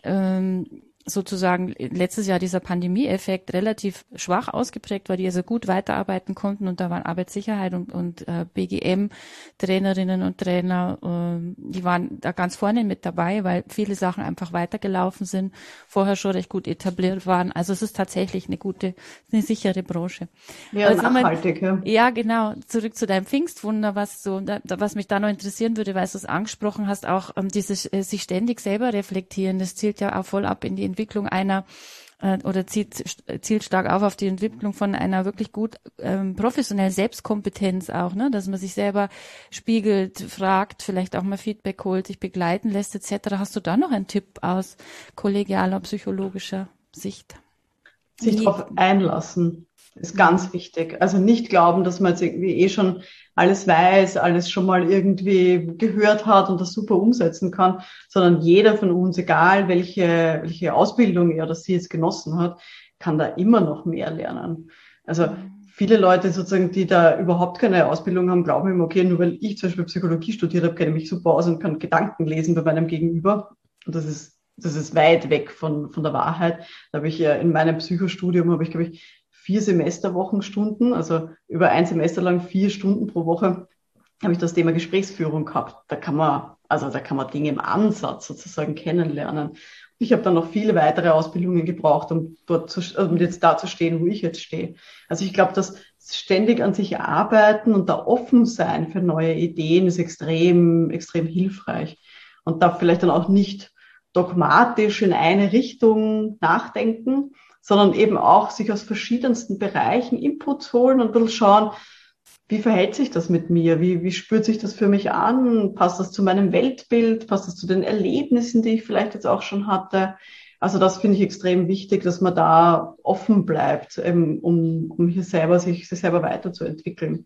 ähm, sozusagen letztes Jahr dieser Pandemieeffekt relativ schwach ausgeprägt war, die also gut weiterarbeiten konnten und da waren Arbeitssicherheit und, und äh, BGM-Trainerinnen und Trainer, äh, die waren da ganz vorne mit dabei, weil viele Sachen einfach weitergelaufen sind, vorher schon recht gut etabliert waren. Also es ist tatsächlich eine gute, eine sichere Branche. Ja, also nachhaltig, ja. Ja, genau. Zurück zu deinem Pfingstwunder, was so, da, was mich da noch interessieren würde, weil du es angesprochen hast, auch ähm, dieses äh, sich ständig selber reflektieren, das zielt ja auch voll ab in die Entwicklung einer äh, oder zielt, zielt stark auf auf die Entwicklung von einer wirklich gut ähm, professionellen Selbstkompetenz auch, ne, dass man sich selber spiegelt, fragt, vielleicht auch mal Feedback holt, sich begleiten lässt etc. Hast du da noch einen Tipp aus kollegialer psychologischer Sicht? Sich darauf einlassen ist ganz wichtig. Also nicht glauben, dass man jetzt irgendwie eh schon alles weiß, alles schon mal irgendwie gehört hat und das super umsetzen kann, sondern jeder von uns, egal welche, welche Ausbildung er oder sie jetzt genossen hat, kann da immer noch mehr lernen. Also viele Leute sozusagen, die da überhaupt keine Ausbildung haben, glauben immer, okay, nur weil ich zum Beispiel Psychologie studiert habe, kenne ich mich super aus und kann Gedanken lesen bei meinem Gegenüber. Und das ist, das ist weit weg von, von der Wahrheit. Da habe ich ja in meinem Psychostudium, habe ich, glaube ich, vier Semesterwochenstunden, also über ein Semester lang vier Stunden pro Woche habe ich das Thema Gesprächsführung gehabt. Da kann man, also da kann man Dinge im Ansatz sozusagen kennenlernen. Ich habe dann noch viele weitere Ausbildungen gebraucht, um dort zu, um jetzt da zu stehen, wo ich jetzt stehe. Also ich glaube, dass ständig an sich arbeiten und da offen sein für neue Ideen ist extrem, extrem hilfreich. Und da vielleicht dann auch nicht dogmatisch in eine Richtung nachdenken, sondern eben auch sich aus verschiedensten Bereichen Inputs holen und ein bisschen schauen, wie verhält sich das mit mir? Wie, wie spürt sich das für mich an? Passt das zu meinem Weltbild? Passt das zu den Erlebnissen, die ich vielleicht jetzt auch schon hatte? Also das finde ich extrem wichtig, dass man da offen bleibt, um, um hier selber sich, sich selber weiterzuentwickeln.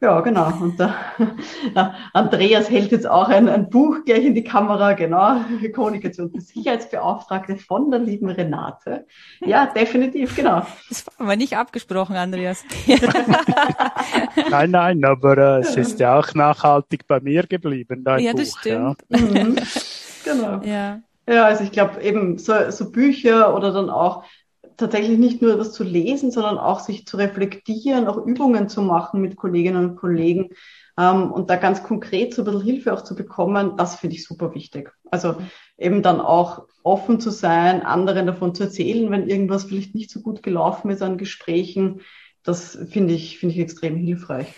Ja, genau. Und der, der Andreas hält jetzt auch ein, ein, Buch gleich in die Kamera, genau. Kommunikation für Sicherheitsbeauftragte von der lieben Renate. Ja, definitiv, genau. Das war aber nicht abgesprochen, Andreas. nein, nein, aber äh, es ist ja auch nachhaltig bei mir geblieben, dein ja, Buch. Das stimmt. Ja, mhm. Genau. Ja. Ja, also ich glaube eben so, so Bücher oder dann auch tatsächlich nicht nur das zu lesen, sondern auch sich zu reflektieren, auch Übungen zu machen mit Kolleginnen und Kollegen ähm, und da ganz konkret so ein bisschen Hilfe auch zu bekommen, das finde ich super wichtig. Also eben dann auch offen zu sein, anderen davon zu erzählen, wenn irgendwas vielleicht nicht so gut gelaufen ist an Gesprächen, das finde ich, finde ich extrem hilfreich.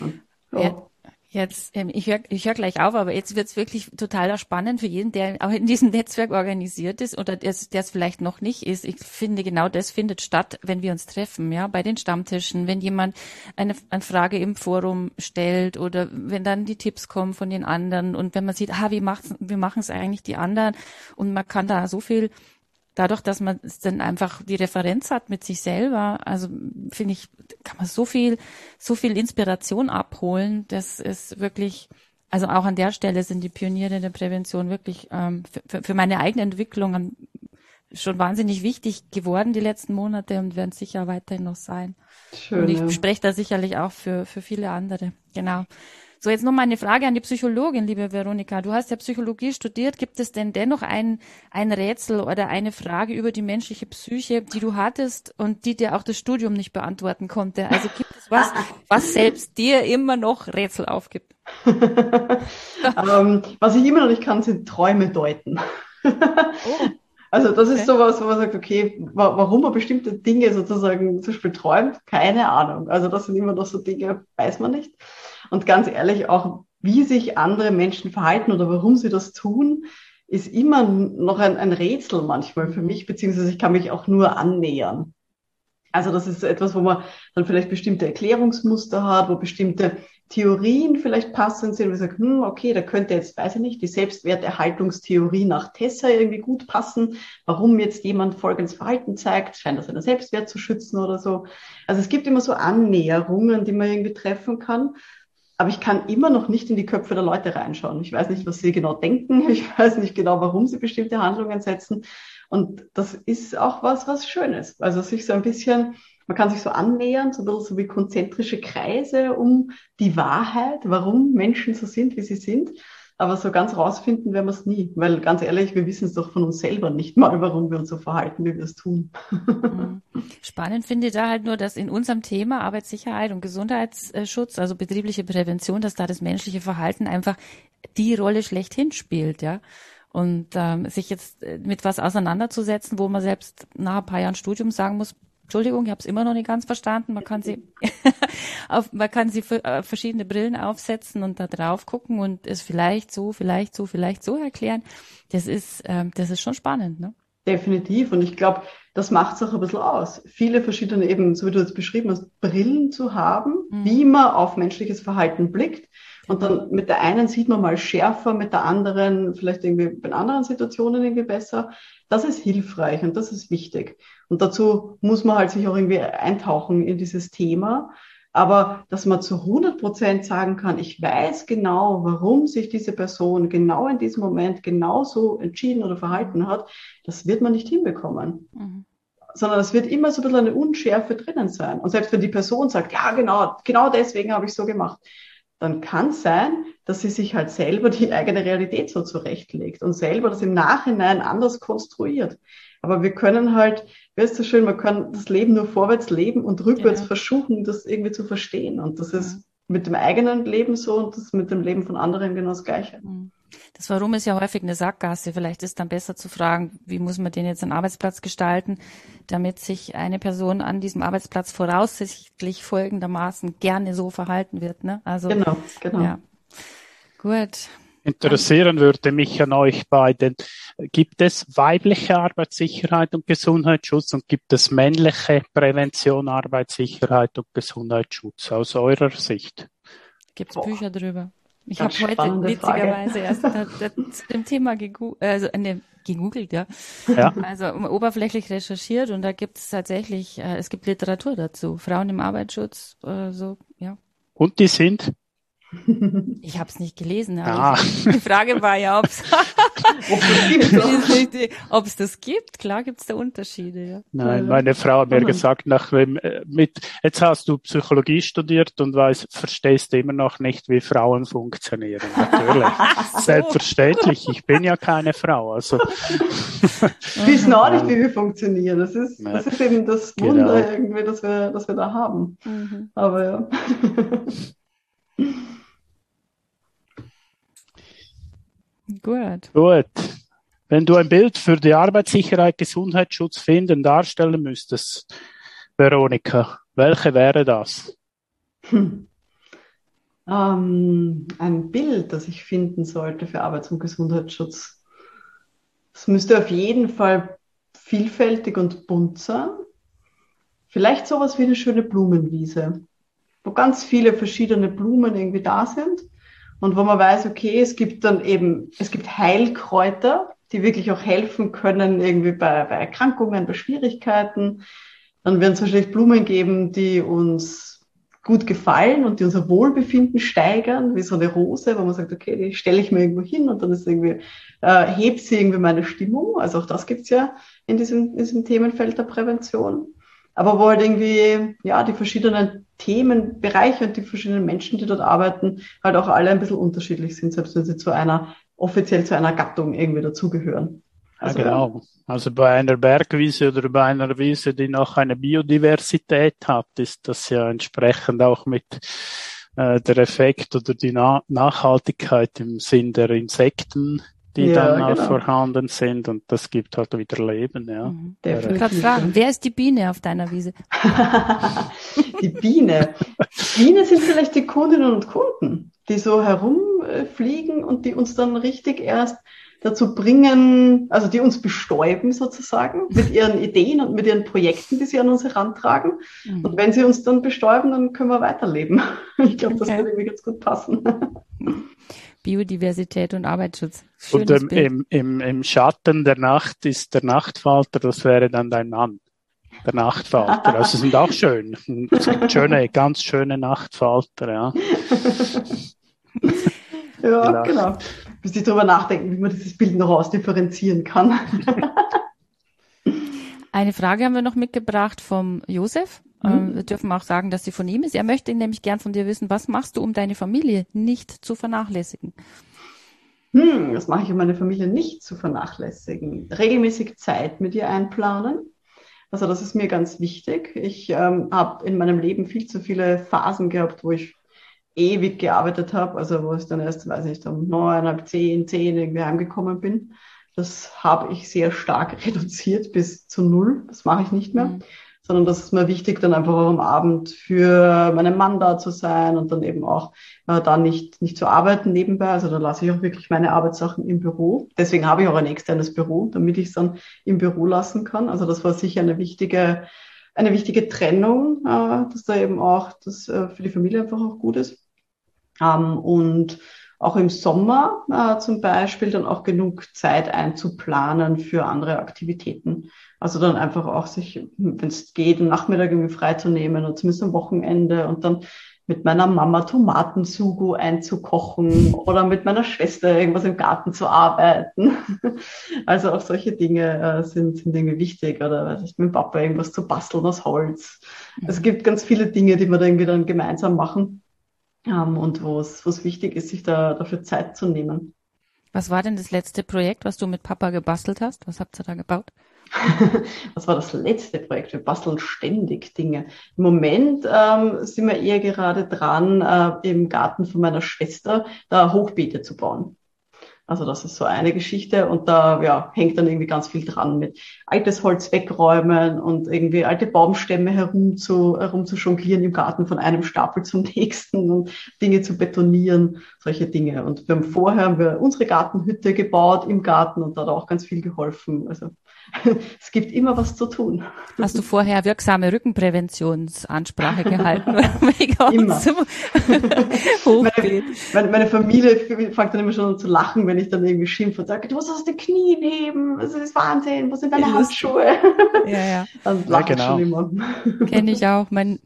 Ja. ja. Jetzt, ähm, ich höre ich hör gleich auf, aber jetzt wird's wirklich total spannend für jeden, der auch in diesem Netzwerk organisiert ist oder der es vielleicht noch nicht ist. Ich finde, genau das findet statt, wenn wir uns treffen, ja, bei den Stammtischen, wenn jemand eine, eine Frage im Forum stellt oder wenn dann die Tipps kommen von den anderen und wenn man sieht, ah, wie, macht's, wie machen es eigentlich die anderen und man kann da so viel dadurch, dass man dann einfach die Referenz hat mit sich selber, also finde ich, kann man so viel, so viel Inspiration abholen. Das ist wirklich, also auch an der Stelle sind die Pioniere der Prävention wirklich ähm, für, für meine eigene Entwicklung schon wahnsinnig wichtig geworden die letzten Monate und werden sicher weiterhin noch sein. Schön, und ich ja. spreche da sicherlich auch für, für viele andere. Genau. So, jetzt noch mal eine Frage an die Psychologin, liebe Veronika. Du hast ja Psychologie studiert. Gibt es denn dennoch ein, ein Rätsel oder eine Frage über die menschliche Psyche, die du hattest und die dir auch das Studium nicht beantworten konnte? Also gibt es was, was selbst dir immer noch Rätsel aufgibt? ähm, was ich immer noch nicht kann, sind Träume deuten. oh. Also das ist okay. sowas, wo man sagt, okay, warum man bestimmte Dinge sozusagen zum Beispiel träumt, keine Ahnung. Also das sind immer noch so Dinge, weiß man nicht. Und ganz ehrlich, auch wie sich andere Menschen verhalten oder warum sie das tun, ist immer noch ein, ein Rätsel manchmal für mich, beziehungsweise ich kann mich auch nur annähern. Also das ist etwas, wo man dann vielleicht bestimmte Erklärungsmuster hat, wo bestimmte Theorien vielleicht passend sind, wo man sagt, hm, okay, da könnte jetzt, weiß ich nicht, die Selbstwerterhaltungstheorie nach Tessa irgendwie gut passen. Warum jetzt jemand folgendes Verhalten zeigt, scheint das seinen Selbstwert zu schützen oder so. Also es gibt immer so Annäherungen, die man irgendwie treffen kann aber ich kann immer noch nicht in die Köpfe der Leute reinschauen. Ich weiß nicht, was sie genau denken. Ich weiß nicht genau, warum sie bestimmte Handlungen setzen. Und das ist auch was, was Schönes. Also sich so ein bisschen man kann sich so annähern, so ein bisschen so wie konzentrische Kreise um die Wahrheit, warum Menschen so sind, wie sie sind. Aber so ganz rausfinden werden wir es nie, weil ganz ehrlich, wir wissen es doch von uns selber nicht mal, warum wir uns so verhalten, wie wir es tun. Spannend finde ich da halt nur, dass in unserem Thema Arbeitssicherheit und Gesundheitsschutz, also betriebliche Prävention, dass da das menschliche Verhalten einfach die Rolle schlechthin spielt, ja. Und ähm, sich jetzt äh, mit was auseinanderzusetzen, wo man selbst nach ein paar Jahren Studium sagen muss, Entschuldigung, ich habe es immer noch nicht ganz verstanden. Man kann sie, auf, man kann sie für, äh, verschiedene Brillen aufsetzen und da drauf gucken und es vielleicht so, vielleicht so, vielleicht so erklären. Das ist, ähm, das ist schon spannend, ne? Definitiv. Und ich glaube, das macht es auch ein bisschen aus. Viele verschiedene eben, so wie du es beschrieben hast, Brillen zu haben, mhm. wie man auf menschliches Verhalten blickt. Und dann mit der einen sieht man mal schärfer, mit der anderen vielleicht irgendwie in anderen Situationen irgendwie besser. Das ist hilfreich und das ist wichtig. Und dazu muss man halt sich auch irgendwie eintauchen in dieses Thema. Aber dass man zu 100 Prozent sagen kann, ich weiß genau, warum sich diese Person genau in diesem Moment genauso entschieden oder verhalten hat, das wird man nicht hinbekommen. Mhm. Sondern es wird immer so ein bisschen eine Unschärfe drinnen sein. Und selbst wenn die Person sagt, ja, genau, genau deswegen habe ich so gemacht, dann kann es sein, dass sie sich halt selber die eigene Realität so zurechtlegt und selber das im Nachhinein anders konstruiert. Aber wir können halt, weißt du schön, man kann das Leben nur vorwärts leben und rückwärts ja. versuchen, das irgendwie zu verstehen. Und das ist mit dem eigenen Leben so und das mit dem Leben von anderen genau das Gleiche. Mhm. Das Warum ist ja häufig eine Sackgasse. Vielleicht ist dann besser zu fragen, wie muss man den jetzt einen Arbeitsplatz gestalten, damit sich eine Person an diesem Arbeitsplatz voraussichtlich folgendermaßen gerne so verhalten wird. Ne? Also, genau, genau. Ja. Gut. Interessieren würde mich an euch beiden. Gibt es weibliche Arbeitssicherheit und Gesundheitsschutz und gibt es männliche Prävention, Arbeitssicherheit und Gesundheitsschutz aus eurer Sicht? Gibt es Bücher drüber? Ich habe heute witzigerweise Frage. erst da, da, zu dem Thema gegoogelt, also ne, gegoogelt, ja. ja. Also oberflächlich recherchiert und da gibt es tatsächlich, äh, es gibt Literatur dazu. Frauen im Arbeitsschutz, äh, so, ja. Und die sind? Ich habe es nicht gelesen. Ah. die Frage war ja, ob es das gibt. Klar gibt es da Unterschiede. Ja. Nein, meine Frau hat mir gesagt, nach, äh, mit, jetzt hast du Psychologie studiert und weiß, verstehst immer noch nicht, wie Frauen funktionieren. Natürlich. so. Selbstverständlich. Ich bin ja keine Frau. Also. Wir wissen auch nicht, wie wir funktionieren. Das ist, das ist eben das Wunder genau. irgendwie, dass wir, dass wir da haben. Mhm. Aber ja. Gut. Gut. Wenn du ein Bild für die Arbeitssicherheit, Gesundheitsschutz finden, darstellen müsstest, Veronika, welche wäre das? Hm. Ähm, ein Bild, das ich finden sollte für Arbeits- und Gesundheitsschutz. Es müsste auf jeden Fall vielfältig und bunt sein. Vielleicht sowas wie eine schöne Blumenwiese, wo ganz viele verschiedene Blumen irgendwie da sind und wo man weiß, okay, es gibt dann eben, es gibt Heilkräuter, die wirklich auch helfen können, irgendwie bei, bei Erkrankungen, bei Schwierigkeiten. Dann werden es wahrscheinlich Blumen geben, die uns gut gefallen und die unser Wohlbefinden steigern, wie so eine Rose, wo man sagt, okay, die stelle ich mir irgendwo hin und dann ist irgendwie, äh, hebt sie irgendwie meine Stimmung. Also auch das gibt's ja in diesem, in diesem Themenfeld der Prävention aber wo halt irgendwie, ja, die verschiedenen Themenbereiche und die verschiedenen Menschen, die dort arbeiten, halt auch alle ein bisschen unterschiedlich sind, selbst wenn sie zu einer, offiziell zu einer Gattung irgendwie dazugehören. Also, ja, genau. Also bei einer Bergwiese oder bei einer Wiese, die noch eine Biodiversität hat, ist das ja entsprechend auch mit äh, der Effekt oder die Na Nachhaltigkeit im Sinn der Insekten die ja, dann genau. vorhanden sind und das gibt halt wieder Leben, ja. Mhm. Ich gerade fragen, wer ist die Biene auf deiner Wiese? die Biene. Die Biene sind vielleicht die Kundinnen und Kunden, die so herumfliegen und die uns dann richtig erst dazu bringen, also die uns bestäuben sozusagen mit ihren Ideen und mit ihren Projekten, die sie an uns herantragen. Mhm. Und wenn sie uns dann bestäuben, dann können wir weiterleben. Ich glaube, okay. das würde irgendwie ganz gut passen. Biodiversität und Arbeitsschutz. Schönes und im, im, im Schatten der Nacht ist der Nachtfalter, das wäre dann dein Mann. Der Nachtfalter. Also sind auch schön. Es gibt schöne, ganz schöne Nachtfalter, ja. ja, genau. Müsste ich darüber nachdenken, wie man dieses Bild noch ausdifferenzieren kann. Eine Frage haben wir noch mitgebracht vom Josef. Mhm. Wir dürfen auch sagen, dass sie von ihm ist. Er möchte nämlich gern von dir wissen, was machst du, um deine Familie nicht zu vernachlässigen? Hm, was mache ich, um meine Familie nicht zu vernachlässigen? Regelmäßig Zeit mit ihr einplanen. Also das ist mir ganz wichtig. Ich ähm, habe in meinem Leben viel zu viele Phasen gehabt, wo ich ewig gearbeitet habe, also wo ich dann erst, weiß nicht, um neun, halb zehn, zehn irgendwie heimgekommen bin. Das habe ich sehr stark reduziert bis zu null. Das mache ich nicht mehr. Mhm sondern das ist mir wichtig, dann einfach auch am Abend für meinen Mann da zu sein und dann eben auch äh, da nicht, nicht zu arbeiten nebenbei. Also da lasse ich auch wirklich meine Arbeitssachen im Büro. Deswegen habe ich auch ein externes Büro, damit ich es dann im Büro lassen kann. Also das war sicher eine wichtige, eine wichtige Trennung, äh, dass da eben auch das äh, für die Familie einfach auch gut ist. Ähm, und auch im Sommer äh, zum Beispiel dann auch genug Zeit einzuplanen für andere Aktivitäten. Also dann einfach auch sich, wenn es geht, einen Nachmittag irgendwie freizunehmen und zumindest am Wochenende und dann mit meiner Mama Tomatensugo einzukochen oder mit meiner Schwester irgendwas im Garten zu arbeiten. Also auch solche Dinge äh, sind, sind irgendwie wichtig oder weiß ich, mit Papa irgendwas zu basteln aus Holz. Es gibt ganz viele Dinge, die wir dann irgendwie dann gemeinsam machen ähm, und wo es wichtig ist, sich da dafür Zeit zu nehmen. Was war denn das letzte Projekt, was du mit Papa gebastelt hast? Was habt ihr da gebaut? Was war das letzte Projekt? Wir basteln ständig Dinge. Im Moment ähm, sind wir eher gerade dran, äh, im Garten von meiner Schwester da Hochbeete zu bauen. Also das ist so eine Geschichte und da ja, hängt dann irgendwie ganz viel dran mit altes Holz wegräumen und irgendwie alte Baumstämme herum zu, herum zu jonglieren im Garten von einem Stapel zum nächsten und Dinge zu betonieren, solche Dinge. Und wir haben vorher haben wir unsere Gartenhütte gebaut im Garten und da hat auch ganz viel geholfen. Also es gibt immer was zu tun. Hast du vorher wirksame Rückenpräventionsansprache gehalten? immer. meine, meine, meine, Familie fängt dann immer schon an zu lachen, wenn ich dann irgendwie schimpfe und sage, du musst aus den Knien heben, das ist Wahnsinn, wo sind deine Handschuhe? Ja, ja. Dann lachen ja, genau. schon immer. Kenne ich auch, mein,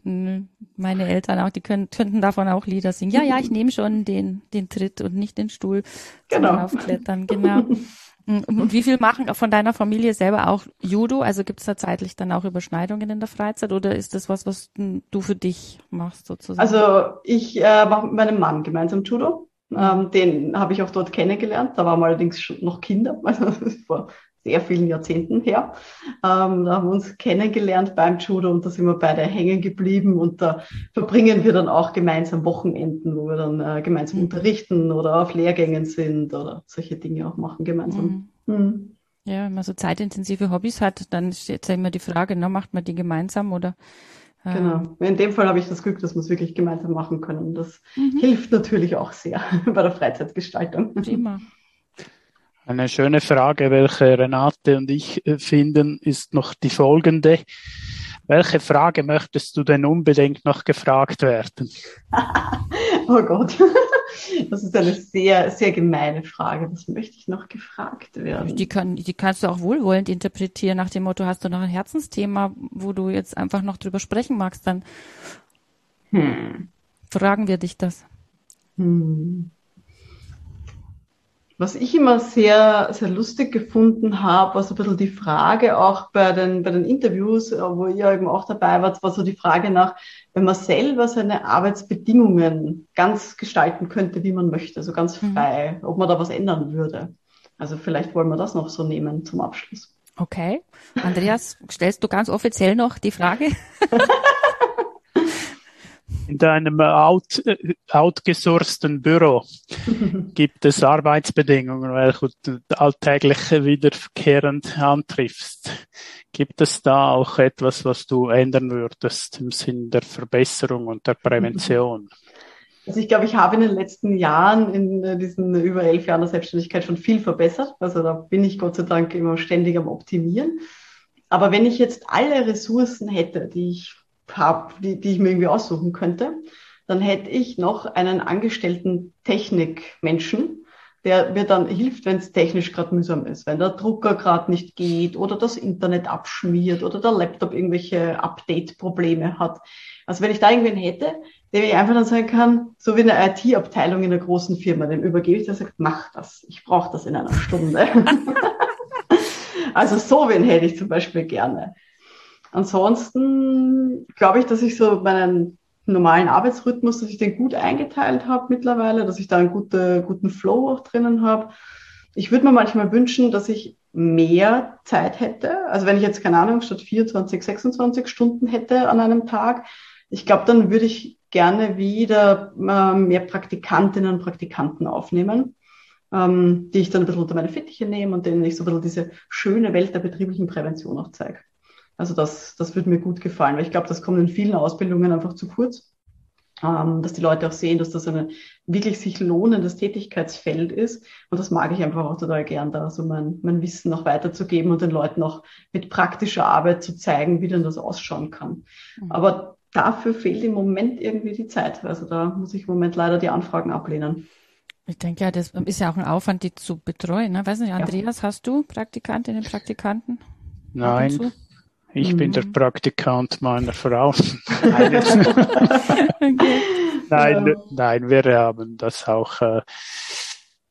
meine Eltern auch, die können, könnten davon auch Lieder singen. Ja, ja, ich nehme schon den, den Tritt und nicht den Stuhl genau. Aufklettern, genau. Mm, und wie viel machen von deiner Familie selber auch Judo? Also gibt es da zeitlich dann auch Überschneidungen in der Freizeit oder ist das was, was du für dich machst sozusagen? Also ich äh, mache mit meinem Mann gemeinsam Judo. Mhm. Ähm, den habe ich auch dort kennengelernt. Da waren wir allerdings schon noch Kinder, also vor sehr vielen Jahrzehnten her. Ähm, da haben wir uns kennengelernt beim Judo und da sind wir beide hängen geblieben und da verbringen wir dann auch gemeinsam Wochenenden, wo wir dann äh, gemeinsam mhm. unterrichten oder auf Lehrgängen sind oder solche Dinge auch machen gemeinsam. Mhm. Mhm. Ja, wenn man so zeitintensive Hobbys hat, dann steht ja immer die Frage, ne, macht man die gemeinsam oder äh, Genau. In dem Fall habe ich das Glück, dass wir es wirklich gemeinsam machen können. Das mhm. hilft natürlich auch sehr bei der Freizeitgestaltung. Prima. Eine schöne Frage, welche Renate und ich äh, finden, ist noch die folgende. Welche Frage möchtest du denn unbedingt noch gefragt werden? oh Gott, das ist eine sehr, sehr gemeine Frage. Was möchte ich noch gefragt werden? Die, kann, die kannst du auch wohlwollend interpretieren, nach dem Motto, hast du noch ein Herzensthema, wo du jetzt einfach noch drüber sprechen magst, dann hm. fragen wir dich das. Hm. Was ich immer sehr, sehr lustig gefunden habe, war so ein bisschen die Frage auch bei den, bei den Interviews, äh, wo ihr eben auch dabei wart, war so die Frage nach, wenn man selber seine Arbeitsbedingungen ganz gestalten könnte, wie man möchte, so ganz mhm. frei, mhm. ob man da was ändern würde. Also vielleicht wollen wir das noch so nehmen zum Abschluss. Okay. Andreas, stellst du ganz offiziell noch die Frage? In deinem out, outgesourcten Büro gibt es Arbeitsbedingungen, welche du alltäglich wiederkehrend antriffst. Gibt es da auch etwas, was du ändern würdest im Sinn der Verbesserung und der Prävention? Also ich glaube, ich habe in den letzten Jahren, in diesen über elf Jahren der Selbstständigkeit schon viel verbessert. Also da bin ich Gott sei Dank immer ständig am Optimieren. Aber wenn ich jetzt alle Ressourcen hätte, die ich habe, die, die ich mir irgendwie aussuchen könnte, dann hätte ich noch einen angestellten Technikmenschen, der mir dann hilft, wenn es technisch gerade mühsam ist, wenn der Drucker gerade nicht geht oder das Internet abschmiert oder der Laptop irgendwelche Update-Probleme hat. Also wenn ich da irgendwen hätte, der mir einfach dann sagen kann, so wie eine IT-Abteilung in einer großen Firma, dem übergebe ich, der sagt, mach das, ich brauche das in einer Stunde. also so wen hätte ich zum Beispiel gerne. Ansonsten glaube ich, dass ich so meinen normalen Arbeitsrhythmus, dass ich den gut eingeteilt habe mittlerweile, dass ich da einen gute, guten Flow auch drinnen habe. Ich würde mir manchmal wünschen, dass ich mehr Zeit hätte. Also wenn ich jetzt, keine Ahnung, statt 24, 26 Stunden hätte an einem Tag, ich glaube, dann würde ich gerne wieder äh, mehr Praktikantinnen und Praktikanten aufnehmen, ähm, die ich dann ein bisschen unter meine Fittiche nehme und denen ich so ein bisschen diese schöne Welt der betrieblichen Prävention auch zeige. Also das, das würde mir gut gefallen, weil ich glaube, das kommt in vielen Ausbildungen einfach zu kurz, ähm, dass die Leute auch sehen, dass das ein wirklich sich lohnendes Tätigkeitsfeld ist. Und das mag ich einfach auch total gern, da so mein, mein Wissen noch weiterzugeben und den Leuten auch mit praktischer Arbeit zu zeigen, wie denn das ausschauen kann. Mhm. Aber dafür fehlt im Moment irgendwie die Zeit. Also da muss ich im Moment leider die Anfragen ablehnen. Ich denke ja, das ist ja auch ein Aufwand, die zu betreuen. Ne? Weiß nicht, Andreas, ja. hast du Praktikantinnen, Praktikanten? Nein. Ich mhm. bin der mhm. Praktikant meiner Frau. okay. Nein, ja. nein, wir haben das auch, äh,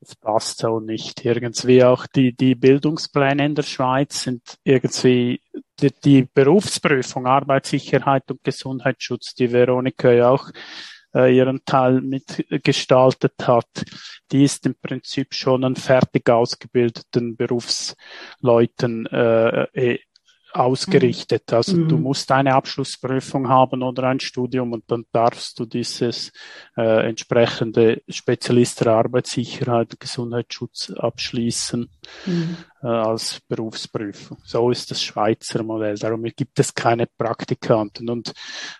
das passt so nicht. Irgendwie auch die, die Bildungspläne in der Schweiz sind irgendwie die, die Berufsprüfung, Arbeitssicherheit und Gesundheitsschutz, die Veronika ja auch äh, ihren Teil mitgestaltet hat, die ist im Prinzip schon an fertig ausgebildeten Berufsleuten äh, äh ausgerichtet. Also mhm. du musst eine Abschlussprüfung haben oder ein Studium und dann darfst du dieses äh, entsprechende Spezialist der Arbeitssicherheit, Gesundheitsschutz abschließen mhm. äh, als Berufsprüfung. So ist das Schweizer Modell. Darum gibt es keine Praktikanten. Und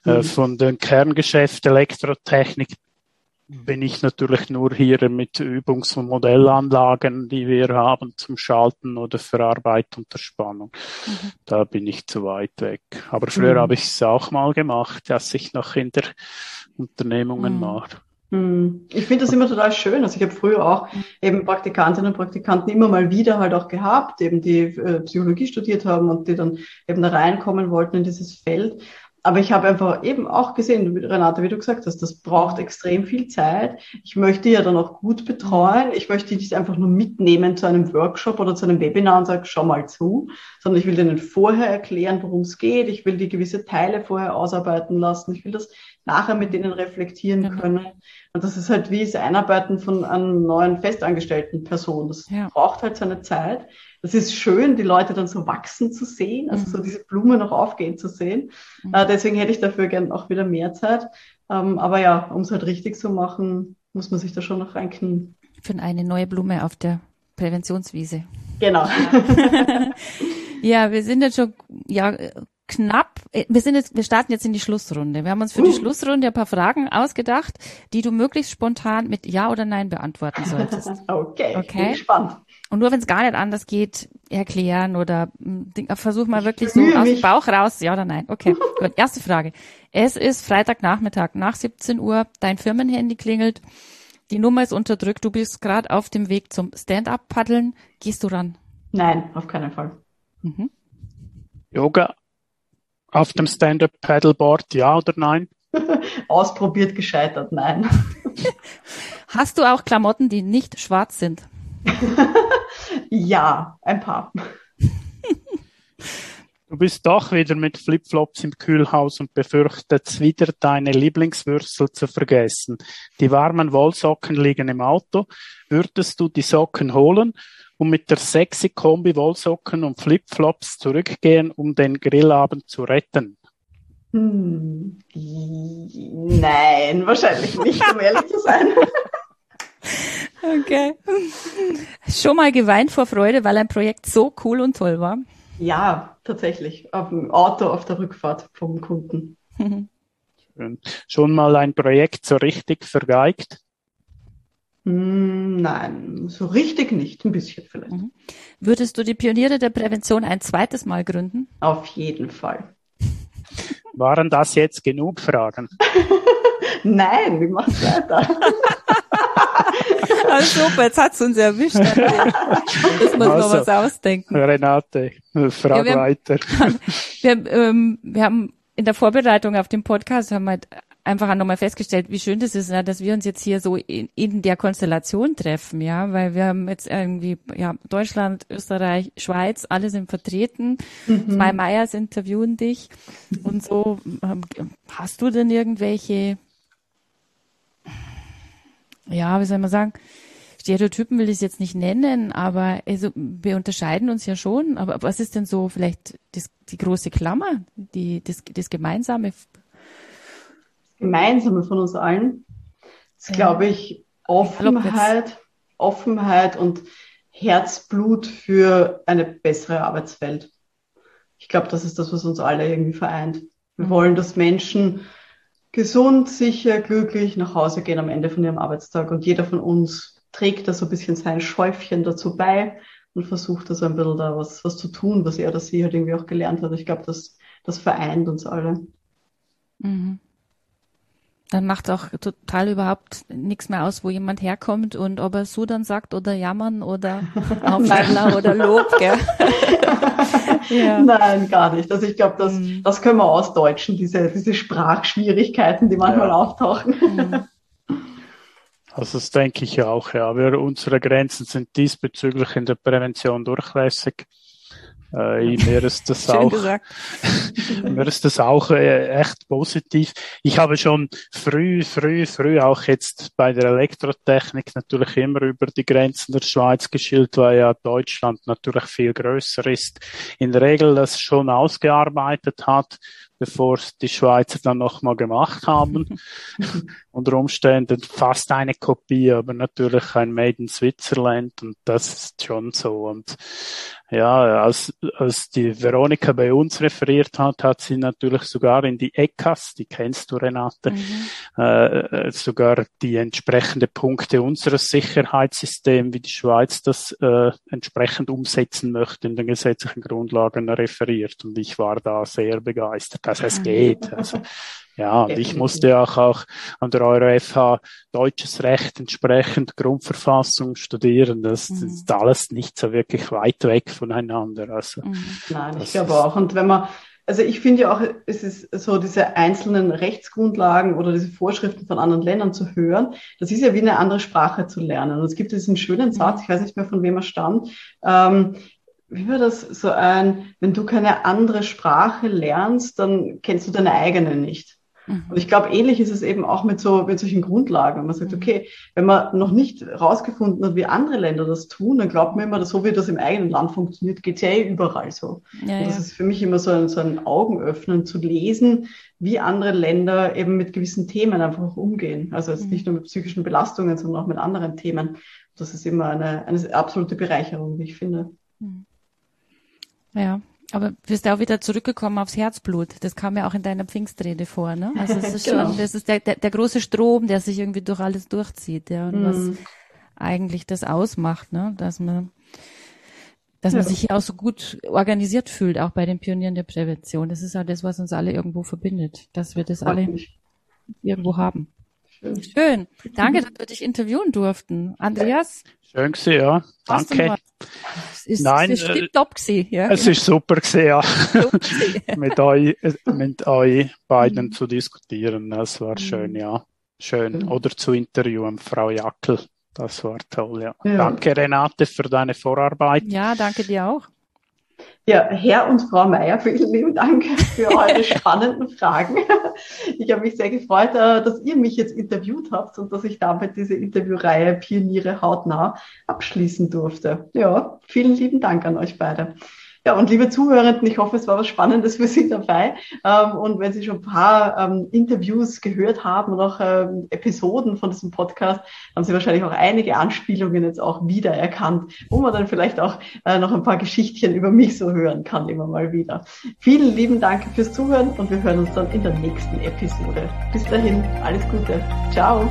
äh, mhm. von den Kerngeschäft Elektrotechnik bin ich natürlich nur hier mit Übungs- und Modellanlagen, die wir haben zum Schalten oder Verarbeitung der Spannung. Mhm. Da bin ich zu weit weg. Aber früher mhm. habe ich es auch mal gemacht, dass ich noch in der Unternehmungen mhm. war. Mhm. Ich finde das immer total schön. Also ich habe früher auch eben Praktikantinnen und Praktikanten immer mal wieder halt auch gehabt, eben die äh, Psychologie studiert haben und die dann eben da reinkommen wollten in dieses Feld aber ich habe einfach eben auch gesehen, Renate, wie du gesagt hast, das braucht extrem viel Zeit. Ich möchte ja dann auch gut betreuen. Ich möchte die nicht einfach nur mitnehmen zu einem Workshop oder zu einem Webinar und sagen, schau mal zu, sondern ich will denen vorher erklären, worum es geht. Ich will die gewisse Teile vorher ausarbeiten lassen. Ich will das nachher mit denen reflektieren genau. können. Und das ist halt wie das Einarbeiten von einer neuen festangestellten Person. Das ja. braucht halt seine Zeit. Das ist schön, die Leute dann so wachsen zu sehen, also mhm. so diese Blume noch aufgehen zu sehen. Mhm. Äh, deswegen hätte ich dafür gern auch wieder mehr Zeit. Ähm, aber ja, um es halt richtig zu machen, muss man sich da schon noch reinknien. Für eine neue Blume auf der Präventionswiese. Genau. ja, wir sind jetzt schon ja knapp, wir sind jetzt, wir starten jetzt in die Schlussrunde. Wir haben uns für uh. die Schlussrunde ein paar Fragen ausgedacht, die du möglichst spontan mit Ja oder Nein beantworten solltest. okay, okay. Bin gespannt. Und nur wenn es gar nicht anders geht, erklären oder hm, versuch mal wirklich so aus dem Bauch raus, ja oder nein. Okay, gut. Erste Frage. Es ist Freitagnachmittag nach 17 Uhr, dein Firmenhandy klingelt, die Nummer ist unterdrückt, du bist gerade auf dem Weg zum Stand-up-Paddeln. Gehst du ran? Nein, auf keinen Fall. Mhm. Yoga auf dem Stand-up-Paddleboard, ja oder nein? Ausprobiert, gescheitert, nein. Hast du auch Klamotten, die nicht schwarz sind? Ja, ein paar. Du bist doch wieder mit Flipflops im Kühlhaus und befürchtest wieder deine Lieblingswürstel zu vergessen. Die warmen Wollsocken liegen im Auto. Würdest du die Socken holen und mit der sexy Kombi Wollsocken und Flipflops zurückgehen, um den Grillabend zu retten? Hm, nein, wahrscheinlich nicht, um ehrlich zu sein. Okay. Schon mal geweint vor Freude, weil ein Projekt so cool und toll war? Ja, tatsächlich. Auf dem Auto auf der Rückfahrt vom Kunden. Schön. Schon mal ein Projekt so richtig vergeigt? Hm, nein, so richtig nicht, ein bisschen vielleicht. Mhm. Würdest du die Pioniere der Prävention ein zweites Mal gründen? Auf jeden Fall. Waren das jetzt genug Fragen? Nein, wie machst du weiter? Also super, jetzt hat's uns erwischt. Jetzt muss also, noch was ausdenken. Renate, frag ja, wir weiter. Haben, wir, ähm, wir haben in der Vorbereitung auf den Podcast haben halt einfach auch nochmal festgestellt, wie schön das ist, ja, dass wir uns jetzt hier so in, in, der Konstellation treffen, ja, weil wir haben jetzt irgendwie, ja, Deutschland, Österreich, Schweiz, alle sind vertreten. Mhm. Zwei Meyers interviewen dich und so. Ähm, hast du denn irgendwelche, ja, wie soll man sagen, Stereotypen will ich es jetzt nicht nennen, aber also wir unterscheiden uns ja schon. Aber was ist denn so vielleicht das, die große Klammer, die, das, das Gemeinsame? Das Gemeinsame von uns allen ist, ja. glaube ich, Offenheit, Offenheit und Herzblut für eine bessere Arbeitswelt. Ich glaube, das ist das, was uns alle irgendwie vereint. Wir mhm. wollen, dass Menschen gesund, sicher, glücklich nach Hause gehen am Ende von ihrem Arbeitstag und jeder von uns trägt da so ein bisschen sein Schäufchen dazu bei und versucht da so ein bisschen da was, was zu tun, was er oder sie halt irgendwie auch gelernt hat. Ich glaube, das, das vereint uns alle. Mhm. Dann macht auch total überhaupt nichts mehr aus, wo jemand herkommt und ob er so dann sagt oder jammern oder Aufladler oder Lob, gell? ja. Nein, gar nicht. Also ich glaube, das, mhm. das können wir ausdeutschen, diese, diese Sprachschwierigkeiten, die manchmal ja. auftauchen. Mhm. Also das denke ich auch, ja. Wir, unsere Grenzen sind diesbezüglich in der Prävention durchlässig. Äh, mir ist das auch, mir ist das auch äh, echt positiv. Ich habe schon früh, früh, früh auch jetzt bei der Elektrotechnik natürlich immer über die Grenzen der Schweiz geschielt, weil ja Deutschland natürlich viel größer ist. In der Regel das schon ausgearbeitet hat bevor die Schweizer dann nochmal gemacht haben. Unter Umständen fast eine Kopie, aber natürlich ein Made in Switzerland und das ist schon so. Und ja, als, als die Veronika bei uns referiert hat, hat sie natürlich sogar in die ECAS, die kennst du Renate, mhm. äh, sogar die entsprechende Punkte unseres Sicherheitssystems, wie die Schweiz das äh, entsprechend umsetzen möchte in den gesetzlichen Grundlagen referiert. Und ich war da sehr begeistert, dass es geht. Also, ja, und ich musste auch, auch an der EuroFH deutsches Recht entsprechend Grundverfassung studieren. Das, mhm. das, ist alles nicht so wirklich weit weg voneinander. Also, mhm. Nein, ich glaube auch. Und wenn man, also ich finde ja auch, es ist so diese einzelnen Rechtsgrundlagen oder diese Vorschriften von anderen Ländern zu hören, das ist ja wie eine andere Sprache zu lernen. Und es gibt diesen schönen mhm. Satz, ich weiß nicht mehr von wem er stammt, ähm, wie war das so ein, wenn du keine andere Sprache lernst, dann kennst du deine eigene nicht. Mhm. Und ich glaube, ähnlich ist es eben auch mit so mit solchen Grundlagen. Man sagt, mhm. okay, wenn man noch nicht rausgefunden hat, wie andere Länder das tun, dann glaubt man immer, dass so wie das im eigenen Land funktioniert, geht ja eh überall so. Ja, und das ja. ist für mich immer so ein, so ein Augenöffnen zu lesen, wie andere Länder eben mit gewissen Themen einfach umgehen. Also jetzt mhm. nicht nur mit psychischen Belastungen, sondern auch mit anderen Themen. Das ist immer eine, eine absolute Bereicherung, wie ich finde. Mhm. Ja, aber bist du auch wieder zurückgekommen aufs Herzblut. Das kam ja auch in deiner Pfingstrede vor, ne? Also es ist genau. schon, das ist der, der, der, große Strom, der sich irgendwie durch alles durchzieht, ja, und mm. was mhm. eigentlich das ausmacht, ne? Dass man, dass ja. man sich hier auch so gut organisiert fühlt, auch bei den Pionieren der Prävention. Das ist ja das, was uns alle irgendwo verbindet, dass wir das alle irgendwo haben. Schön. Danke, dass wir dich interviewen durften. Andreas? Schön gewesen, ja. Danke. Es ist, Nein, es ist äh, top gewesen, ja. Es ist super gewesen, ja. mit euch, mit euch beiden mhm. zu diskutieren. Das war mhm. schön, ja. Schön. Oder zu interviewen, Frau Jackel. Das war toll, ja. ja. Danke, Renate, für deine Vorarbeit. Ja, danke dir auch. Ja, Herr und Frau Meier, vielen lieben Dank für eure spannenden Fragen. Ich habe mich sehr gefreut, äh, dass ihr mich jetzt interviewt habt und dass ich damit diese Interviewreihe Pioniere hautnah abschließen durfte. Ja, vielen lieben Dank an euch beide. Ja, und liebe Zuhörenden, ich hoffe, es war was Spannendes für Sie dabei. Ähm, und wenn Sie schon ein paar ähm, Interviews gehört haben und auch ähm, Episoden von diesem Podcast, haben Sie wahrscheinlich auch einige Anspielungen jetzt auch wiedererkannt, wo man dann vielleicht auch äh, noch ein paar Geschichtchen über mich so hören kann, immer mal wieder. Vielen lieben Dank fürs Zuhören und wir hören uns dann in der nächsten Episode. Bis dahin, alles Gute. Ciao.